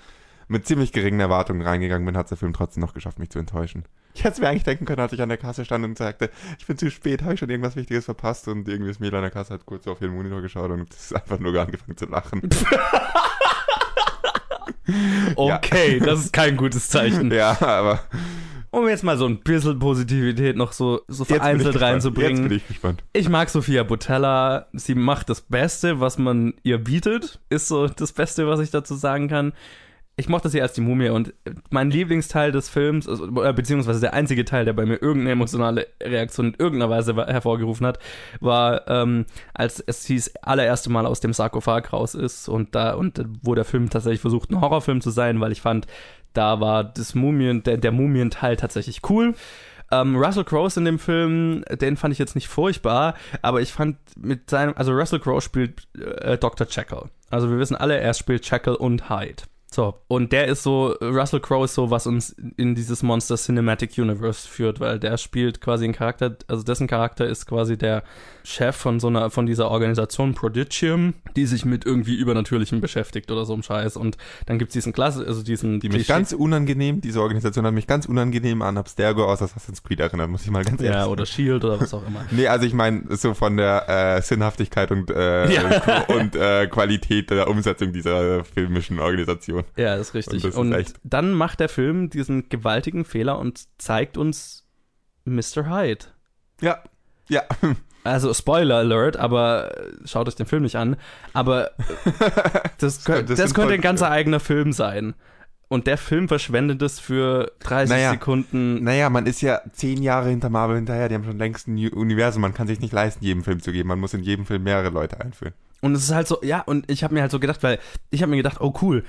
mit ziemlich geringen Erwartungen reingegangen bin, hat der Film trotzdem noch geschafft, mich zu enttäuschen. Ich hätte es mir eigentlich denken können, als ich an der Kasse stand und sagte, ich bin zu spät, habe ich schon irgendwas Wichtiges verpasst und irgendwie das Mädel an der Kasse hat kurz auf ihren Monitor geschaut und ist einfach nur angefangen zu lachen. okay, ja. das ist kein gutes Zeichen. Ja, aber um jetzt mal so ein bisschen Positivität noch so, so vereinzelt reinzubringen. Jetzt bin ich gespannt. Ich mag Sophia Botella. Sie macht das Beste, was man ihr bietet. Ist so das Beste, was ich dazu sagen kann. Ich mochte sie als die Mumie und mein Lieblingsteil des Films, also, beziehungsweise der einzige Teil, der bei mir irgendeine emotionale Reaktion in irgendeiner Weise hervorgerufen hat, war, ähm, als es hieß, allererste Mal aus dem Sarkophag raus ist und da, und wo der Film tatsächlich versucht, ein Horrorfilm zu sein, weil ich fand, da war das Mumien, der, der Mumienteil tatsächlich cool. Ähm, Russell Crowe in dem Film, den fand ich jetzt nicht furchtbar, aber ich fand mit seinem, also Russell Crowe spielt äh, Dr. Jekyll. Also wir wissen alle, er spielt Jekyll und Hyde. So, und der ist so, Russell Crowe ist so, was uns in dieses Monster Cinematic Universe führt, weil der spielt quasi einen Charakter, also dessen Charakter ist quasi der Chef von so einer, von dieser Organisation Prodigium, die sich mit irgendwie Übernatürlichem beschäftigt oder so einem Scheiß. Und dann gibt's diesen Klasse, also diesen. Die mich ganz unangenehm, diese Organisation hat mich ganz unangenehm an Abstergo aus Assassin's Creed erinnert, muss ich mal ganz ehrlich Ja, oder Shield oder was auch immer. nee, also ich meine, so von der äh, Sinnhaftigkeit und, äh, ja. und äh, Qualität der Umsetzung dieser filmischen Organisation. Ja, das ist richtig. Und, und dann macht der Film diesen gewaltigen Fehler und zeigt uns Mr. Hyde. Ja, ja. Also Spoiler Alert, aber schaut euch den Film nicht an. Aber das, könnt, das, das könnte ein ganzer eigener Film sein. Und der Film verschwendet es für 30 naja, Sekunden. Naja, man ist ja zehn Jahre hinter Marvel hinterher, die haben schon längst ein Universum. Man kann sich nicht leisten, jedem Film zu geben. Man muss in jedem Film mehrere Leute einführen. Und es ist halt so, ja, und ich habe mir halt so gedacht, weil ich habe mir gedacht, oh cool,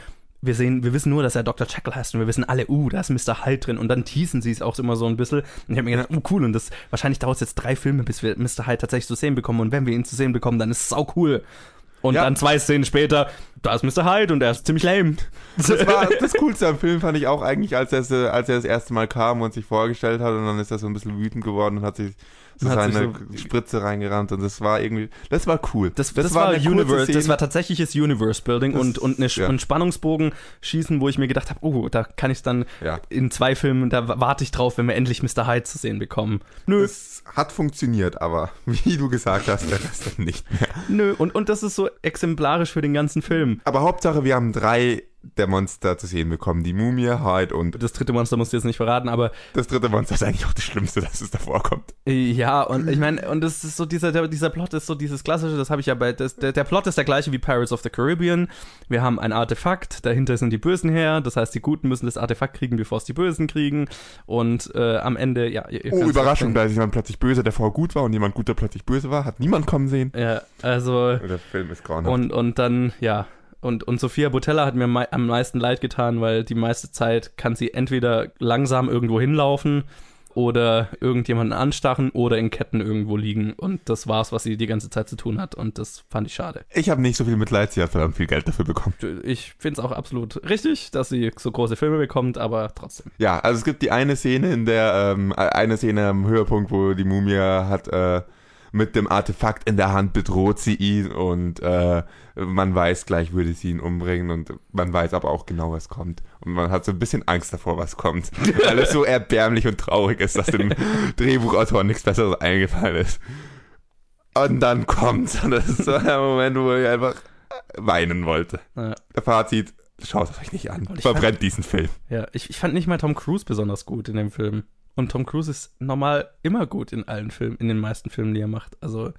wir sehen, wir wissen nur, dass er Dr. Jekyll heißt und wir wissen alle, uh, da ist Mr. Hyde drin und dann teasen sie es auch immer so ein bisschen und ich habe mir gedacht, oh cool und das, wahrscheinlich dauert es jetzt drei Filme, bis wir Mr. Hyde tatsächlich zu sehen bekommen und wenn wir ihn zu sehen bekommen, dann ist es sau cool. Und ja. dann zwei Szenen später, da ist Mr. Hyde und er ist ziemlich lame. Das war das Coolste am Film, fand ich auch eigentlich, als er, als er das erste Mal kam und sich vorgestellt hat und dann ist er so ein bisschen wütend geworden und hat sich so seine so- Spritze reingerannt und das war irgendwie, das war cool. Das, das, war, eine kurze Universe, das war tatsächliches Universe-Building Das- und, und eine, ja. ein Spannungsbogen schießen, wo ich mir gedacht habe, oh, da kann ich dann Ja. in zwei Filmen, da warte ich drauf, wenn wir endlich Mr. Hyde zu sehen bekommen. Nö, Es hat funktioniert, aber wie du gesagt hast, der Rest dann nicht mehr. nö. Und, und das ist so exemplarisch für den ganzen Film. Aber Hauptsache, wir haben drei der Monster zu sehen bekommen. Die Mumie, Hyde und Das dritte Monster musst du jetzt nicht verraten, aber das dritte Monster ist eigentlich auch das Schlimmste, dass es davor kommt. ja, und ich meine, und das ist so dieser, dieser Plot ist so dieses klassische, das habe ich ja bei, das, der, der Plot ist der gleiche wie Pirates of the Caribbean. Wir haben ein Artefakt, dahinter sind die Bösen her, das heißt, die Guten müssen das Artefakt kriegen, bevor es die Bösen kriegen. Und äh, am Ende, ja, Oh, Überraschung, da ist jemand plötzlich böse, der vorher gut war und jemand gut, der plötzlich böse war. Hat niemand kommen sehen. Ja, also Der Film ist grauenhaft. und, und dann, ja. Und, und Sophia Botella hat mir mei am meisten leid getan, weil die meiste Zeit kann sie entweder langsam irgendwo hinlaufen oder irgendjemanden anstachen oder in Ketten irgendwo liegen. Und das war's, was sie die ganze Zeit zu tun hat. Und das fand ich schade. Ich habe nicht so viel Mitleid, sie hat verdammt viel Geld dafür bekommen. Ich finde es auch absolut richtig, dass sie so große Filme bekommt, aber trotzdem. Ja, also es gibt die eine Szene, in der, ähm, eine Szene am Höhepunkt, wo die Mumie hat, äh, mit dem Artefakt in der Hand bedroht sie ihn und äh, man weiß gleich, würde sie ihn umbringen und man weiß aber auch genau, was kommt. Und man hat so ein bisschen Angst davor, was kommt. Weil es so erbärmlich und traurig ist, dass dem Drehbuchautor nichts Besseres eingefallen ist. Und dann kommt's. Und das ist so ein Moment, wo ich einfach weinen wollte. Der Fazit, schaut es euch nicht an. Verbrennt diesen Film. Ja, ich, ich fand nicht mal Tom Cruise besonders gut in dem Film. Und Tom Cruise ist normal immer gut in allen Filmen, in den meisten Filmen, die er macht. Also,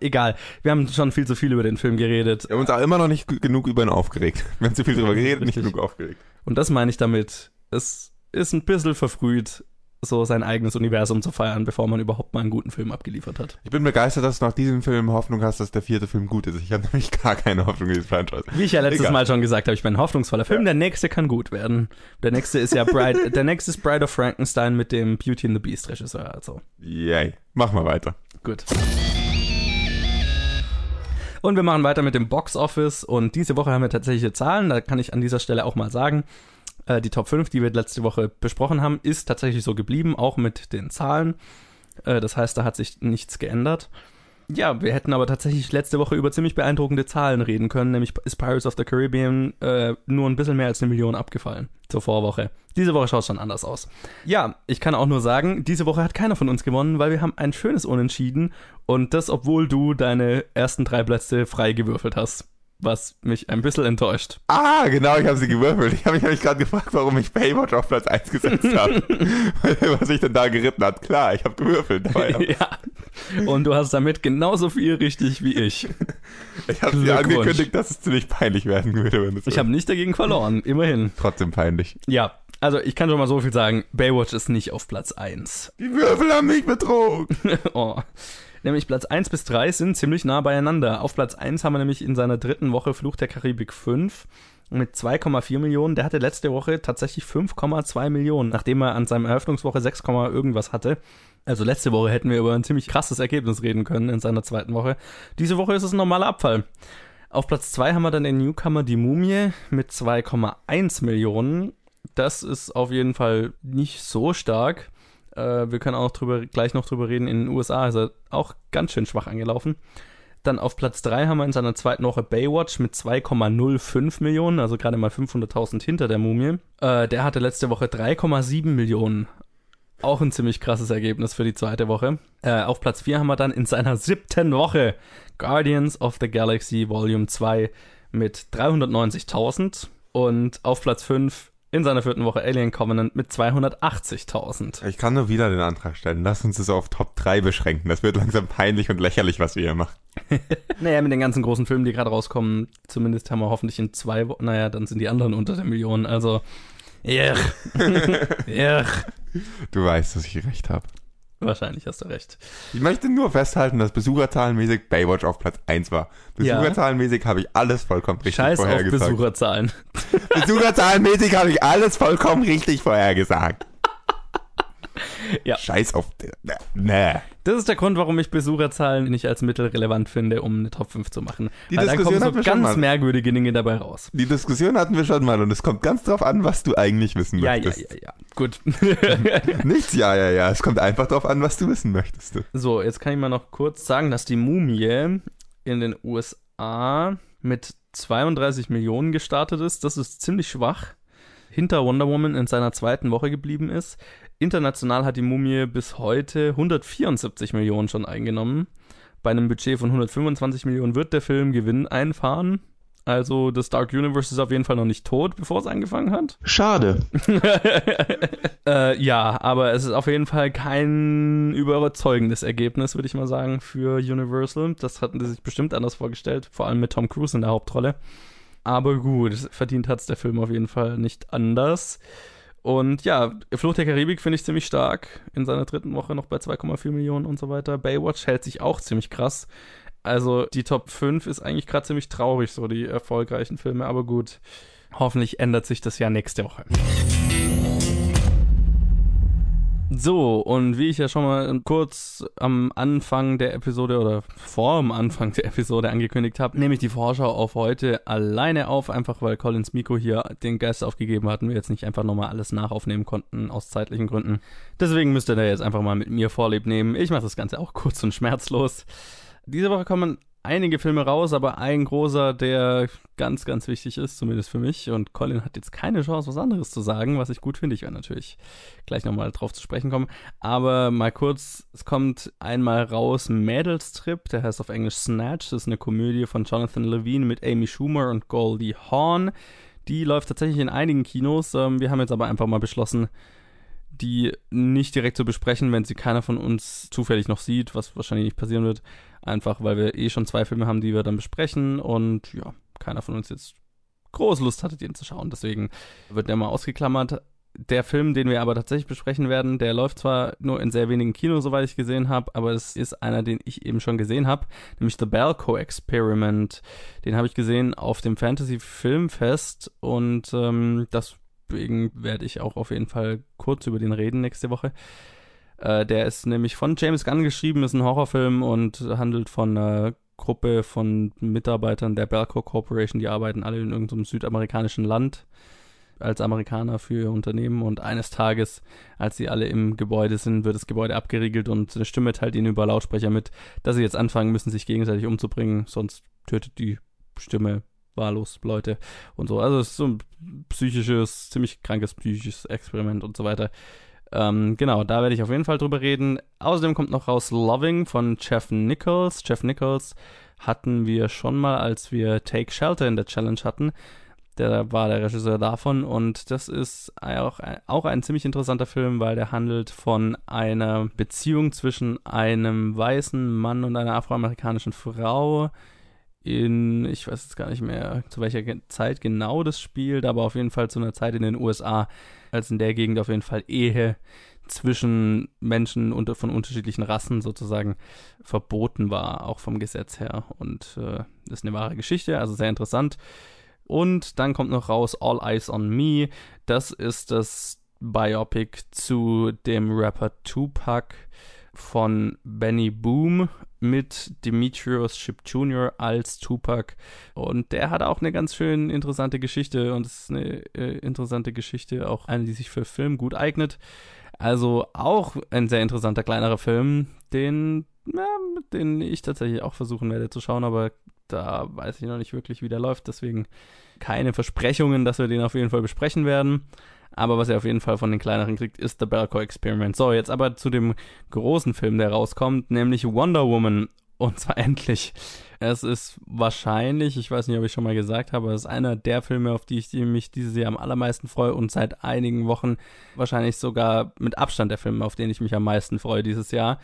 egal. Wir haben schon viel zu viel über den Film geredet. Wir haben uns auch immer noch nicht genug über ihn aufgeregt. Wir haben zu viel drüber geredet, nicht Richtig. genug aufgeregt. Und das meine ich damit. Es ist ein bisschen verfrüht, so sein eigenes Universum zu feiern, bevor man überhaupt mal einen guten Film abgeliefert hat. Ich bin begeistert, dass du nach diesem Film Hoffnung hast, dass der vierte Film gut ist. Ich habe nämlich gar keine Hoffnung in dieses Franchise. Wie ich ja letztes Egal. Mal schon gesagt habe, ich bin ein hoffnungsvoller Film. Ja. Der nächste kann gut werden. Der nächste ist ja Bride, der nächste ist Bride of Frankenstein mit dem Beauty and the Beast Regisseur. Also, Yay. Mach mal weiter. Gut. Und wir machen weiter mit dem Box Office und diese Woche haben wir tatsächliche Zahlen, da kann ich an dieser Stelle auch mal sagen, äh, die Top 5, die wir letzte Woche besprochen haben, ist tatsächlich so geblieben, auch mit den Zahlen. Äh, das heißt, da hat sich nichts geändert. Ja, wir hätten aber tatsächlich letzte Woche über ziemlich beeindruckende Zahlen reden können, nämlich ist Pirates of the Caribbean äh, nur ein bisschen mehr als eine Million abgefallen zur Vorwoche. Diese Woche schaut es schon anders aus. Ja, ich kann auch nur sagen, diese Woche hat keiner von uns gewonnen, weil wir haben ein schönes Unentschieden und das, obwohl du deine ersten drei Plätze frei gewürfelt hast, was mich ein bisschen enttäuscht. Ah, genau, ich habe sie gewürfelt. Ich habe mich, hab mich gerade gefragt, warum ich Baywatch auf Platz 1 gesetzt habe. Was sich denn da geritten hat. Klar, ich habe gewürfelt. Ich ja. Und du hast damit genauso viel richtig wie ich. ich habe dir angekündigt, dass es ziemlich peinlich werden würde, wenn es Ich habe nicht dagegen verloren, immerhin. trotzdem peinlich. Ja, also ich kann schon mal so viel sagen, Baywatch ist nicht auf Platz 1. Die Würfel haben mich betrogen. oh. Nämlich Platz 1 bis 3 sind ziemlich nah beieinander. Auf Platz 1 haben wir nämlich in seiner dritten Woche Fluch der Karibik 5 mit 2,4 Millionen. Der hatte letzte Woche tatsächlich 5,2 Millionen, nachdem er an seinem Eröffnungswoche 6, irgendwas hatte. Also letzte Woche hätten wir über ein ziemlich krasses Ergebnis reden können in seiner zweiten Woche. Diese Woche ist es ein normaler Abfall. Auf Platz 2 haben wir dann den Newcomer Die Mumie mit 2,1 Millionen. Das ist auf jeden Fall nicht so stark. Äh, wir können auch drüber, gleich noch drüber reden. In den USA ist er auch ganz schön schwach angelaufen. Dann auf Platz 3 haben wir in seiner zweiten Woche Baywatch mit 2,05 Millionen, also gerade mal 500.000 hinter der Mumie. Äh, der hatte letzte Woche 3,7 Millionen. Auch ein ziemlich krasses Ergebnis für die zweite Woche. Äh, auf Platz 4 haben wir dann in seiner siebten Woche Guardians of the Galaxy Volume 2 mit 390.000. Und auf Platz 5 in seiner vierten Woche Alien Covenant mit 280.000. Ich kann nur wieder den Antrag stellen. Lass uns es auf Top 3 beschränken. Das wird langsam peinlich und lächerlich, was wir hier machen. Naja, mit den ganzen großen Filmen, die gerade rauskommen, zumindest haben wir hoffentlich in zwei Wochen, naja, dann sind die anderen unter der Million, also, ja, ja, Du weißt, dass ich recht habe. Wahrscheinlich hast du recht. Ich möchte nur festhalten, dass besucherzahlenmäßig Baywatch auf Platz 1 war. Besucherzahlenmäßig habe ich alles vollkommen richtig Scheiß auf vorhergesagt. Besucherzahlen. Besucherzahlenmäßig habe ich alles vollkommen richtig vorhergesagt. ja. Scheiß auf. Nee. Das ist der Grund, warum ich Besucherzahlen nicht als Mittel relevant finde, um eine Top 5 zu machen. Die Weil Diskussion da kommen so ganz merkwürdige Dinge dabei raus. Die Diskussion hatten wir schon mal und es kommt ganz drauf an, was du eigentlich wissen ja, möchtest. Ja, ja, ja. Gut. Nichts, ja, ja, ja. Es kommt einfach drauf an, was du wissen möchtest. So, jetzt kann ich mal noch kurz sagen, dass die Mumie in den USA mit 32 Millionen gestartet ist. Das ist ziemlich schwach. Hinter Wonder Woman in seiner zweiten Woche geblieben ist. International hat die Mumie bis heute 174 Millionen schon eingenommen. Bei einem Budget von 125 Millionen wird der Film Gewinn einfahren. Also das Dark Universe ist auf jeden Fall noch nicht tot, bevor es angefangen hat. Schade. äh, ja, aber es ist auf jeden Fall kein überzeugendes Ergebnis, würde ich mal sagen, für Universal. Das hatten sie sich bestimmt anders vorgestellt, vor allem mit Tom Cruise in der Hauptrolle. Aber gut, verdient hat es der Film auf jeden Fall nicht anders. Und ja, Flucht der Karibik finde ich ziemlich stark. In seiner dritten Woche noch bei 2,4 Millionen und so weiter. Baywatch hält sich auch ziemlich krass. Also die Top 5 ist eigentlich gerade ziemlich traurig, so die erfolgreichen Filme. Aber gut, hoffentlich ändert sich das ja nächste Woche. So, und wie ich ja schon mal kurz am Anfang der Episode oder vor dem Anfang der Episode angekündigt habe, nehme ich die Vorschau auf heute alleine auf, einfach weil Collins Miko hier den Geist aufgegeben hat und wir jetzt nicht einfach nochmal alles nachaufnehmen konnten aus zeitlichen Gründen. Deswegen müsst ihr da jetzt einfach mal mit mir Vorlieb nehmen. Ich mache das Ganze auch kurz und schmerzlos. Diese Woche kommen einige Filme raus, aber ein großer, der ganz, ganz wichtig ist, zumindest für mich. Und Colin hat jetzt keine Chance, was anderes zu sagen, was ich gut finde. Ich werde natürlich gleich nochmal drauf zu sprechen kommen. Aber mal kurz, es kommt einmal raus Mädels Trip, der heißt auf Englisch Snatch. Das ist eine Komödie von Jonathan Levine mit Amy Schumer und Goldie Hawn. Die läuft tatsächlich in einigen Kinos. Ähm, wir haben jetzt aber einfach mal beschlossen, die nicht direkt zu besprechen, wenn sie keiner von uns zufällig noch sieht, was wahrscheinlich nicht passieren wird. Einfach weil wir eh schon zwei Filme haben, die wir dann besprechen und ja, keiner von uns jetzt große Lust hatte, den zu schauen. Deswegen wird der mal ausgeklammert. Der Film, den wir aber tatsächlich besprechen werden, der läuft zwar nur in sehr wenigen Kinos, soweit ich gesehen habe, aber es ist einer, den ich eben schon gesehen habe, nämlich The Balco Experiment. Den habe ich gesehen auf dem Fantasy Filmfest und ähm, deswegen werde ich auch auf jeden Fall kurz über den reden nächste Woche. Äh, der ist nämlich von James Gunn geschrieben, ist ein Horrorfilm und handelt von einer Gruppe von Mitarbeitern der Belco Corporation, die arbeiten alle in irgendeinem südamerikanischen Land als Amerikaner für ihr Unternehmen und eines Tages, als sie alle im Gebäude sind, wird das Gebäude abgeriegelt und eine Stimme teilt ihnen über Lautsprecher mit, dass sie jetzt anfangen müssen, sich gegenseitig umzubringen, sonst tötet die Stimme wahllos Leute und so. Also es ist so ein psychisches, ziemlich krankes psychisches Experiment und so weiter. Ähm, genau, da werde ich auf jeden Fall drüber reden. Außerdem kommt noch raus Loving von Jeff Nichols. Jeff Nichols hatten wir schon mal, als wir Take Shelter in der Challenge hatten. Der war der Regisseur davon und das ist auch, auch ein ziemlich interessanter Film, weil der handelt von einer Beziehung zwischen einem weißen Mann und einer afroamerikanischen Frau in, ich weiß jetzt gar nicht mehr, zu welcher Zeit genau das spielt, aber auf jeden Fall zu einer Zeit in den USA, als in der Gegend auf jeden Fall Ehe zwischen Menschen unter, von unterschiedlichen Rassen sozusagen verboten war, auch vom Gesetz her. Und äh, das ist eine wahre Geschichte, also sehr interessant. Und dann kommt noch raus All Eyes on Me. Das ist das Biopic zu dem Rapper Tupac von Benny Boom mit Demetrius Ship Jr. als Tupac. Und der hat auch eine ganz schön interessante Geschichte und es ist eine äh, interessante Geschichte, auch eine, die sich für Film gut eignet. Also auch ein sehr interessanter kleinerer Film, den, ja, den ich tatsächlich auch versuchen werde zu schauen, aber da weiß ich noch nicht wirklich, wie der läuft. Deswegen keine Versprechungen, dass wir den auf jeden Fall besprechen werden. Aber was er auf jeden Fall von den kleineren kriegt, ist The Belko Experiment. So, jetzt aber zu dem großen Film, der rauskommt, nämlich Wonder Woman. Und zwar endlich. Es ist wahrscheinlich, ich weiß nicht, ob ich schon mal gesagt habe, es ist einer der Filme, auf die ich mich dieses Jahr am allermeisten freue und seit einigen Wochen wahrscheinlich sogar mit Abstand der Filme, auf den ich mich am meisten freue dieses Jahr.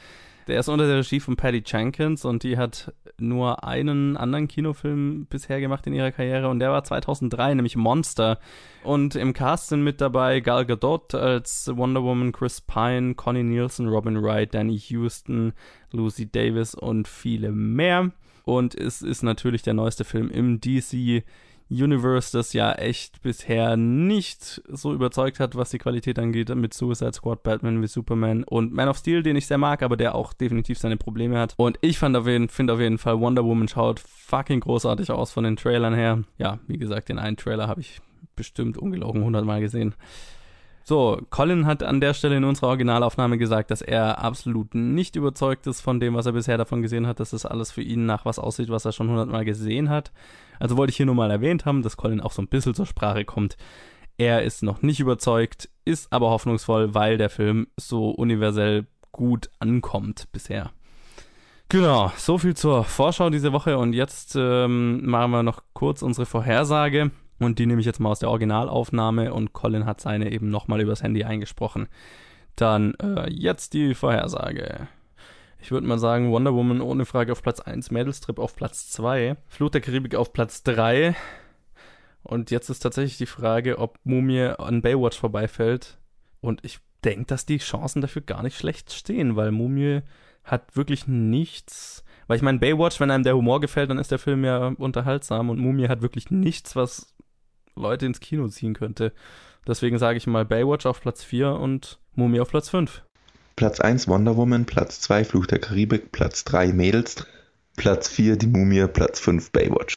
Der ist unter der Regie von Patty Jenkins und die hat nur einen anderen Kinofilm bisher gemacht in ihrer Karriere und der war 2003, nämlich Monster. Und im Cast sind mit dabei Gal Gadot als Wonder Woman, Chris Pine, Connie Nielsen, Robin Wright, Danny Houston, Lucy Davis und viele mehr. Und es ist natürlich der neueste Film im DC Universe, das ja echt bisher nicht so überzeugt hat, was die Qualität angeht, mit Suicide Squad, Batman wie Superman und Man of Steel, den ich sehr mag, aber der auch definitiv seine Probleme hat. Und ich finde auf jeden Fall Wonder Woman schaut fucking großartig aus von den Trailern her. Ja, wie gesagt, den einen Trailer habe ich bestimmt ungelogen hundertmal gesehen. So, Colin hat an der Stelle in unserer Originalaufnahme gesagt, dass er absolut nicht überzeugt ist von dem, was er bisher davon gesehen hat, dass das alles für ihn nach was aussieht, was er schon hundertmal gesehen hat. Also wollte ich hier nur mal erwähnt haben, dass Colin auch so ein bisschen zur Sprache kommt. Er ist noch nicht überzeugt, ist aber hoffnungsvoll, weil der Film so universell gut ankommt bisher. Genau, so viel zur Vorschau diese Woche und jetzt ähm, machen wir noch kurz unsere Vorhersage. Und die nehme ich jetzt mal aus der Originalaufnahme und Colin hat seine eben nochmal übers Handy eingesprochen. Dann äh, jetzt die Vorhersage. Ich würde mal sagen, Wonder Woman ohne Frage auf Platz 1, Mädelstrip auf Platz 2, Flut der Karibik auf Platz 3. Und jetzt ist tatsächlich die Frage, ob Mumie an Baywatch vorbeifällt. Und ich denke, dass die Chancen dafür gar nicht schlecht stehen, weil Mumie hat wirklich nichts. Weil ich meine, Baywatch, wenn einem der Humor gefällt, dann ist der Film ja unterhaltsam und Mumie hat wirklich nichts, was Leute ins Kino ziehen könnte. Deswegen sage ich mal Baywatch auf Platz 4 und Mumie auf Platz 5. Platz 1 Wonder Woman, Platz 2 Fluch der Karibik, Platz 3 Mädels, Platz 4 Die Mumie, Platz 5 Baywatch.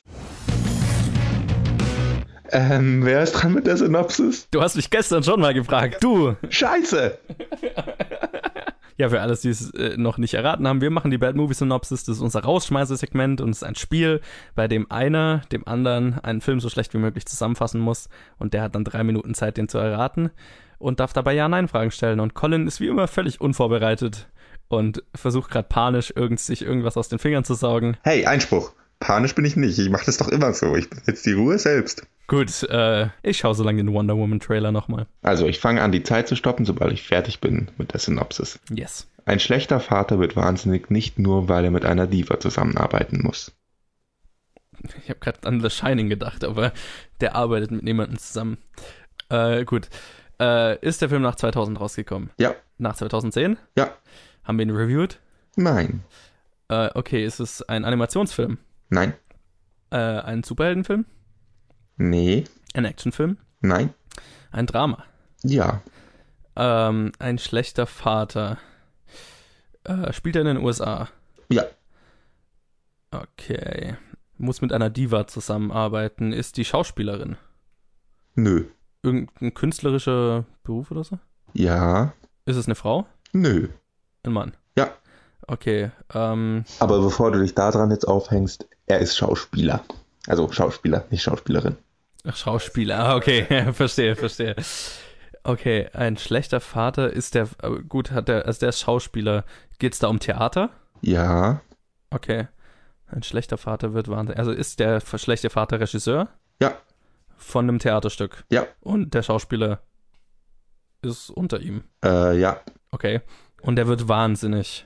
Ähm, wer ist dran mit der Synopsis? Du hast mich gestern schon mal gefragt. Du! Scheiße! Ja, für alles, die es äh, noch nicht erraten haben, wir machen die Bad Movie Synopsis. Das ist unser Rausschmeißesegment und es ist ein Spiel, bei dem einer dem anderen einen Film so schlecht wie möglich zusammenfassen muss und der hat dann drei Minuten Zeit, den zu erraten und darf dabei Ja-Nein-Fragen stellen. Und Colin ist wie immer völlig unvorbereitet und versucht gerade panisch irgend, sich irgendwas aus den Fingern zu saugen. Hey, Einspruch. Panisch bin ich nicht. Ich mache das doch immer so. Ich bin jetzt die Ruhe selbst. Gut, äh, ich schaue so lange den Wonder Woman Trailer nochmal. Also, ich fange an, die Zeit zu stoppen, sobald ich fertig bin mit der Synopsis. Yes. Ein schlechter Vater wird wahnsinnig nicht nur, weil er mit einer Diva zusammenarbeiten muss. Ich habe gerade an The Shining gedacht, aber der arbeitet mit niemandem zusammen. Äh, gut. Äh, ist der Film nach 2000 rausgekommen? Ja. Nach 2010? Ja. Haben wir ihn reviewed? Nein. Äh, okay, ist es ein Animationsfilm? Nein. Äh, ein Superheldenfilm? Nee. Ein Actionfilm? Nein. Ein Drama? Ja. Ähm, ein schlechter Vater. Äh, spielt er in den USA? Ja. Okay. Muss mit einer Diva zusammenarbeiten. Ist die Schauspielerin? Nö. Irgendein künstlerischer Beruf oder so? Ja. Ist es eine Frau? Nö. Ein Mann? Ja. Okay. Ähm, Aber bevor du dich daran jetzt aufhängst, er ist Schauspieler. Also Schauspieler, nicht Schauspielerin. ach, Schauspieler. Ah, okay. verstehe, verstehe. Okay, ein schlechter Vater ist der. äh, Gut, hat der. Also der ist Schauspieler. Geht es da um Theater? Ja. Okay. Ein schlechter Vater wird wahnsinnig. Also ist der schlechte Vater Regisseur Ja. von einem Theaterstück. Ja. Und der Schauspieler ist unter ihm. Äh, ja. Okay. Und der wird wahnsinnig.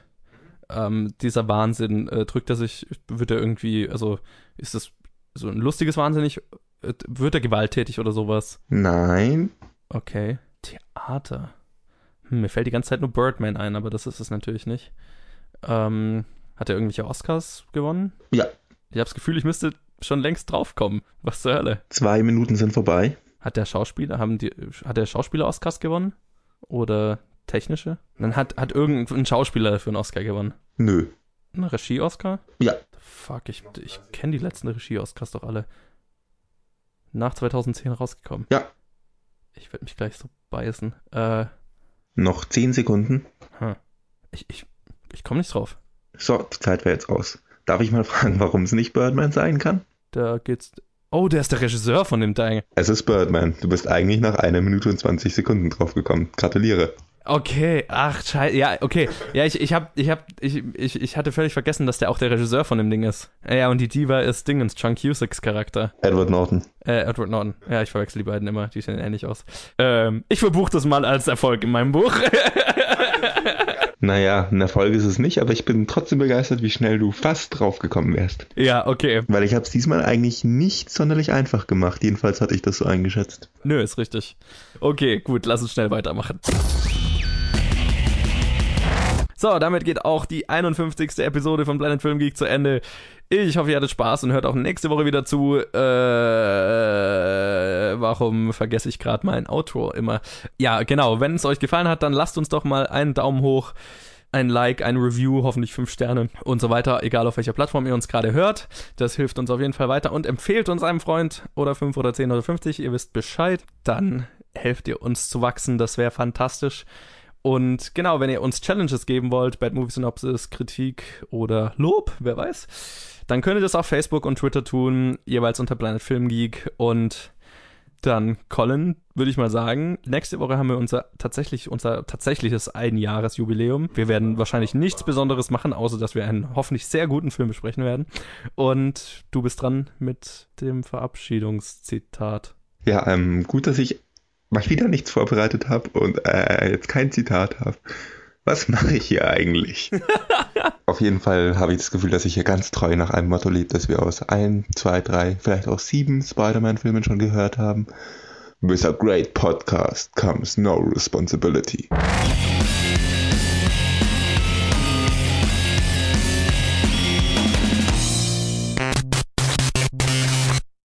Ähm, dieser Wahnsinn, äh, drückt er sich, wird er irgendwie, also ist das so ein lustiges Wahnsinnig? Äh, Wird er gewalttätig oder sowas? Nein. Okay. Theater. Hm, mir fällt die ganze Zeit nur Birdman ein, aber das ist es natürlich nicht. Ähm, hat er irgendwelche Oscars gewonnen? Ja. Ich habe das Gefühl, ich müsste schon längst draufkommen. Was zur Hölle? Zwei Minuten sind vorbei. Hat der Schauspieler, haben die, hat der Schauspieler Oscars gewonnen? Oder technische? Dann hat, hat irgendein Schauspieler dafür einen Oscar gewonnen. Nö. Ein Regie-Oscar? Ja. Fuck, ich, ich kenne die letzten Regie-Oscars doch alle. Nach 2010 rausgekommen. Ja. Ich werde mich gleich so beißen. Äh, Noch zehn Sekunden. hm. ich, ich, ich komme nicht drauf. So, die Zeit wäre jetzt aus. Darf ich mal fragen, warum es nicht Birdman sein kann? Da geht's. Oh, der ist der Regisseur von dem Teil. Es ist Birdman. Du bist eigentlich nach einer Minute und 20 Sekunden draufgekommen. Gratuliere. Okay, ach, scheiße. Ja, okay. Ja, ich, ich hab, ich hab, ich, ich, ich hatte völlig vergessen, dass der auch der Regisseur von dem Ding ist. Ja, und die Diva ist Dingens, John Cusicks Charakter. Edward Norton. Äh, Edward Norton. Ja, ich verwechsel die beiden immer, die sehen ähnlich aus. Ähm, ich verbuche das mal als Erfolg in meinem Buch. Naja, ein Erfolg ist es nicht, aber ich bin trotzdem begeistert, wie schnell du fast draufgekommen wärst. ja, okay. Weil ich habe es diesmal eigentlich nicht sonderlich einfach gemacht. Jedenfalls hatte ich das so eingeschätzt. Nö, ist richtig. Okay, gut, lass uns schnell weitermachen. So, damit geht auch die 51. Episode von Planet Film Geek zu Ende. Ich hoffe, ihr hattet Spaß und hört auch nächste Woche wieder zu. Äh, warum vergesse ich gerade mein Outro immer? Ja, genau. Wenn es euch gefallen hat, dann lasst uns doch mal einen Daumen hoch ein Like, ein Review, hoffentlich fünf Sterne und so weiter, egal auf welcher Plattform ihr uns gerade hört. Das hilft uns auf jeden Fall weiter und empfehlt uns einem Freund oder fünf oder zehn oder 50, ihr wisst Bescheid. Dann helft ihr uns zu wachsen, das wäre fantastisch. Und genau, wenn ihr uns Challenges geben wollt, Bad Movie Synopsis, Kritik oder Lob, wer weiß, dann könnt ihr das auf Facebook und Twitter tun, jeweils unter Planet Film Geek und dann, Colin, würde ich mal sagen, nächste Woche haben wir unser tatsächlich unser tatsächliches Einjahresjubiläum. Wir werden wahrscheinlich nichts Besonderes machen, außer dass wir einen hoffentlich sehr guten Film besprechen werden. Und du bist dran mit dem Verabschiedungszitat. Ja, ähm, gut, dass ich mal wieder nichts vorbereitet habe und äh, jetzt kein Zitat habe was mache ich hier eigentlich? Auf jeden Fall habe ich das Gefühl, dass ich hier ganz treu nach einem Motto lebe, das wir aus ein, zwei, drei, vielleicht auch sieben Spider-Man-Filmen schon gehört haben. With a great podcast comes no responsibility.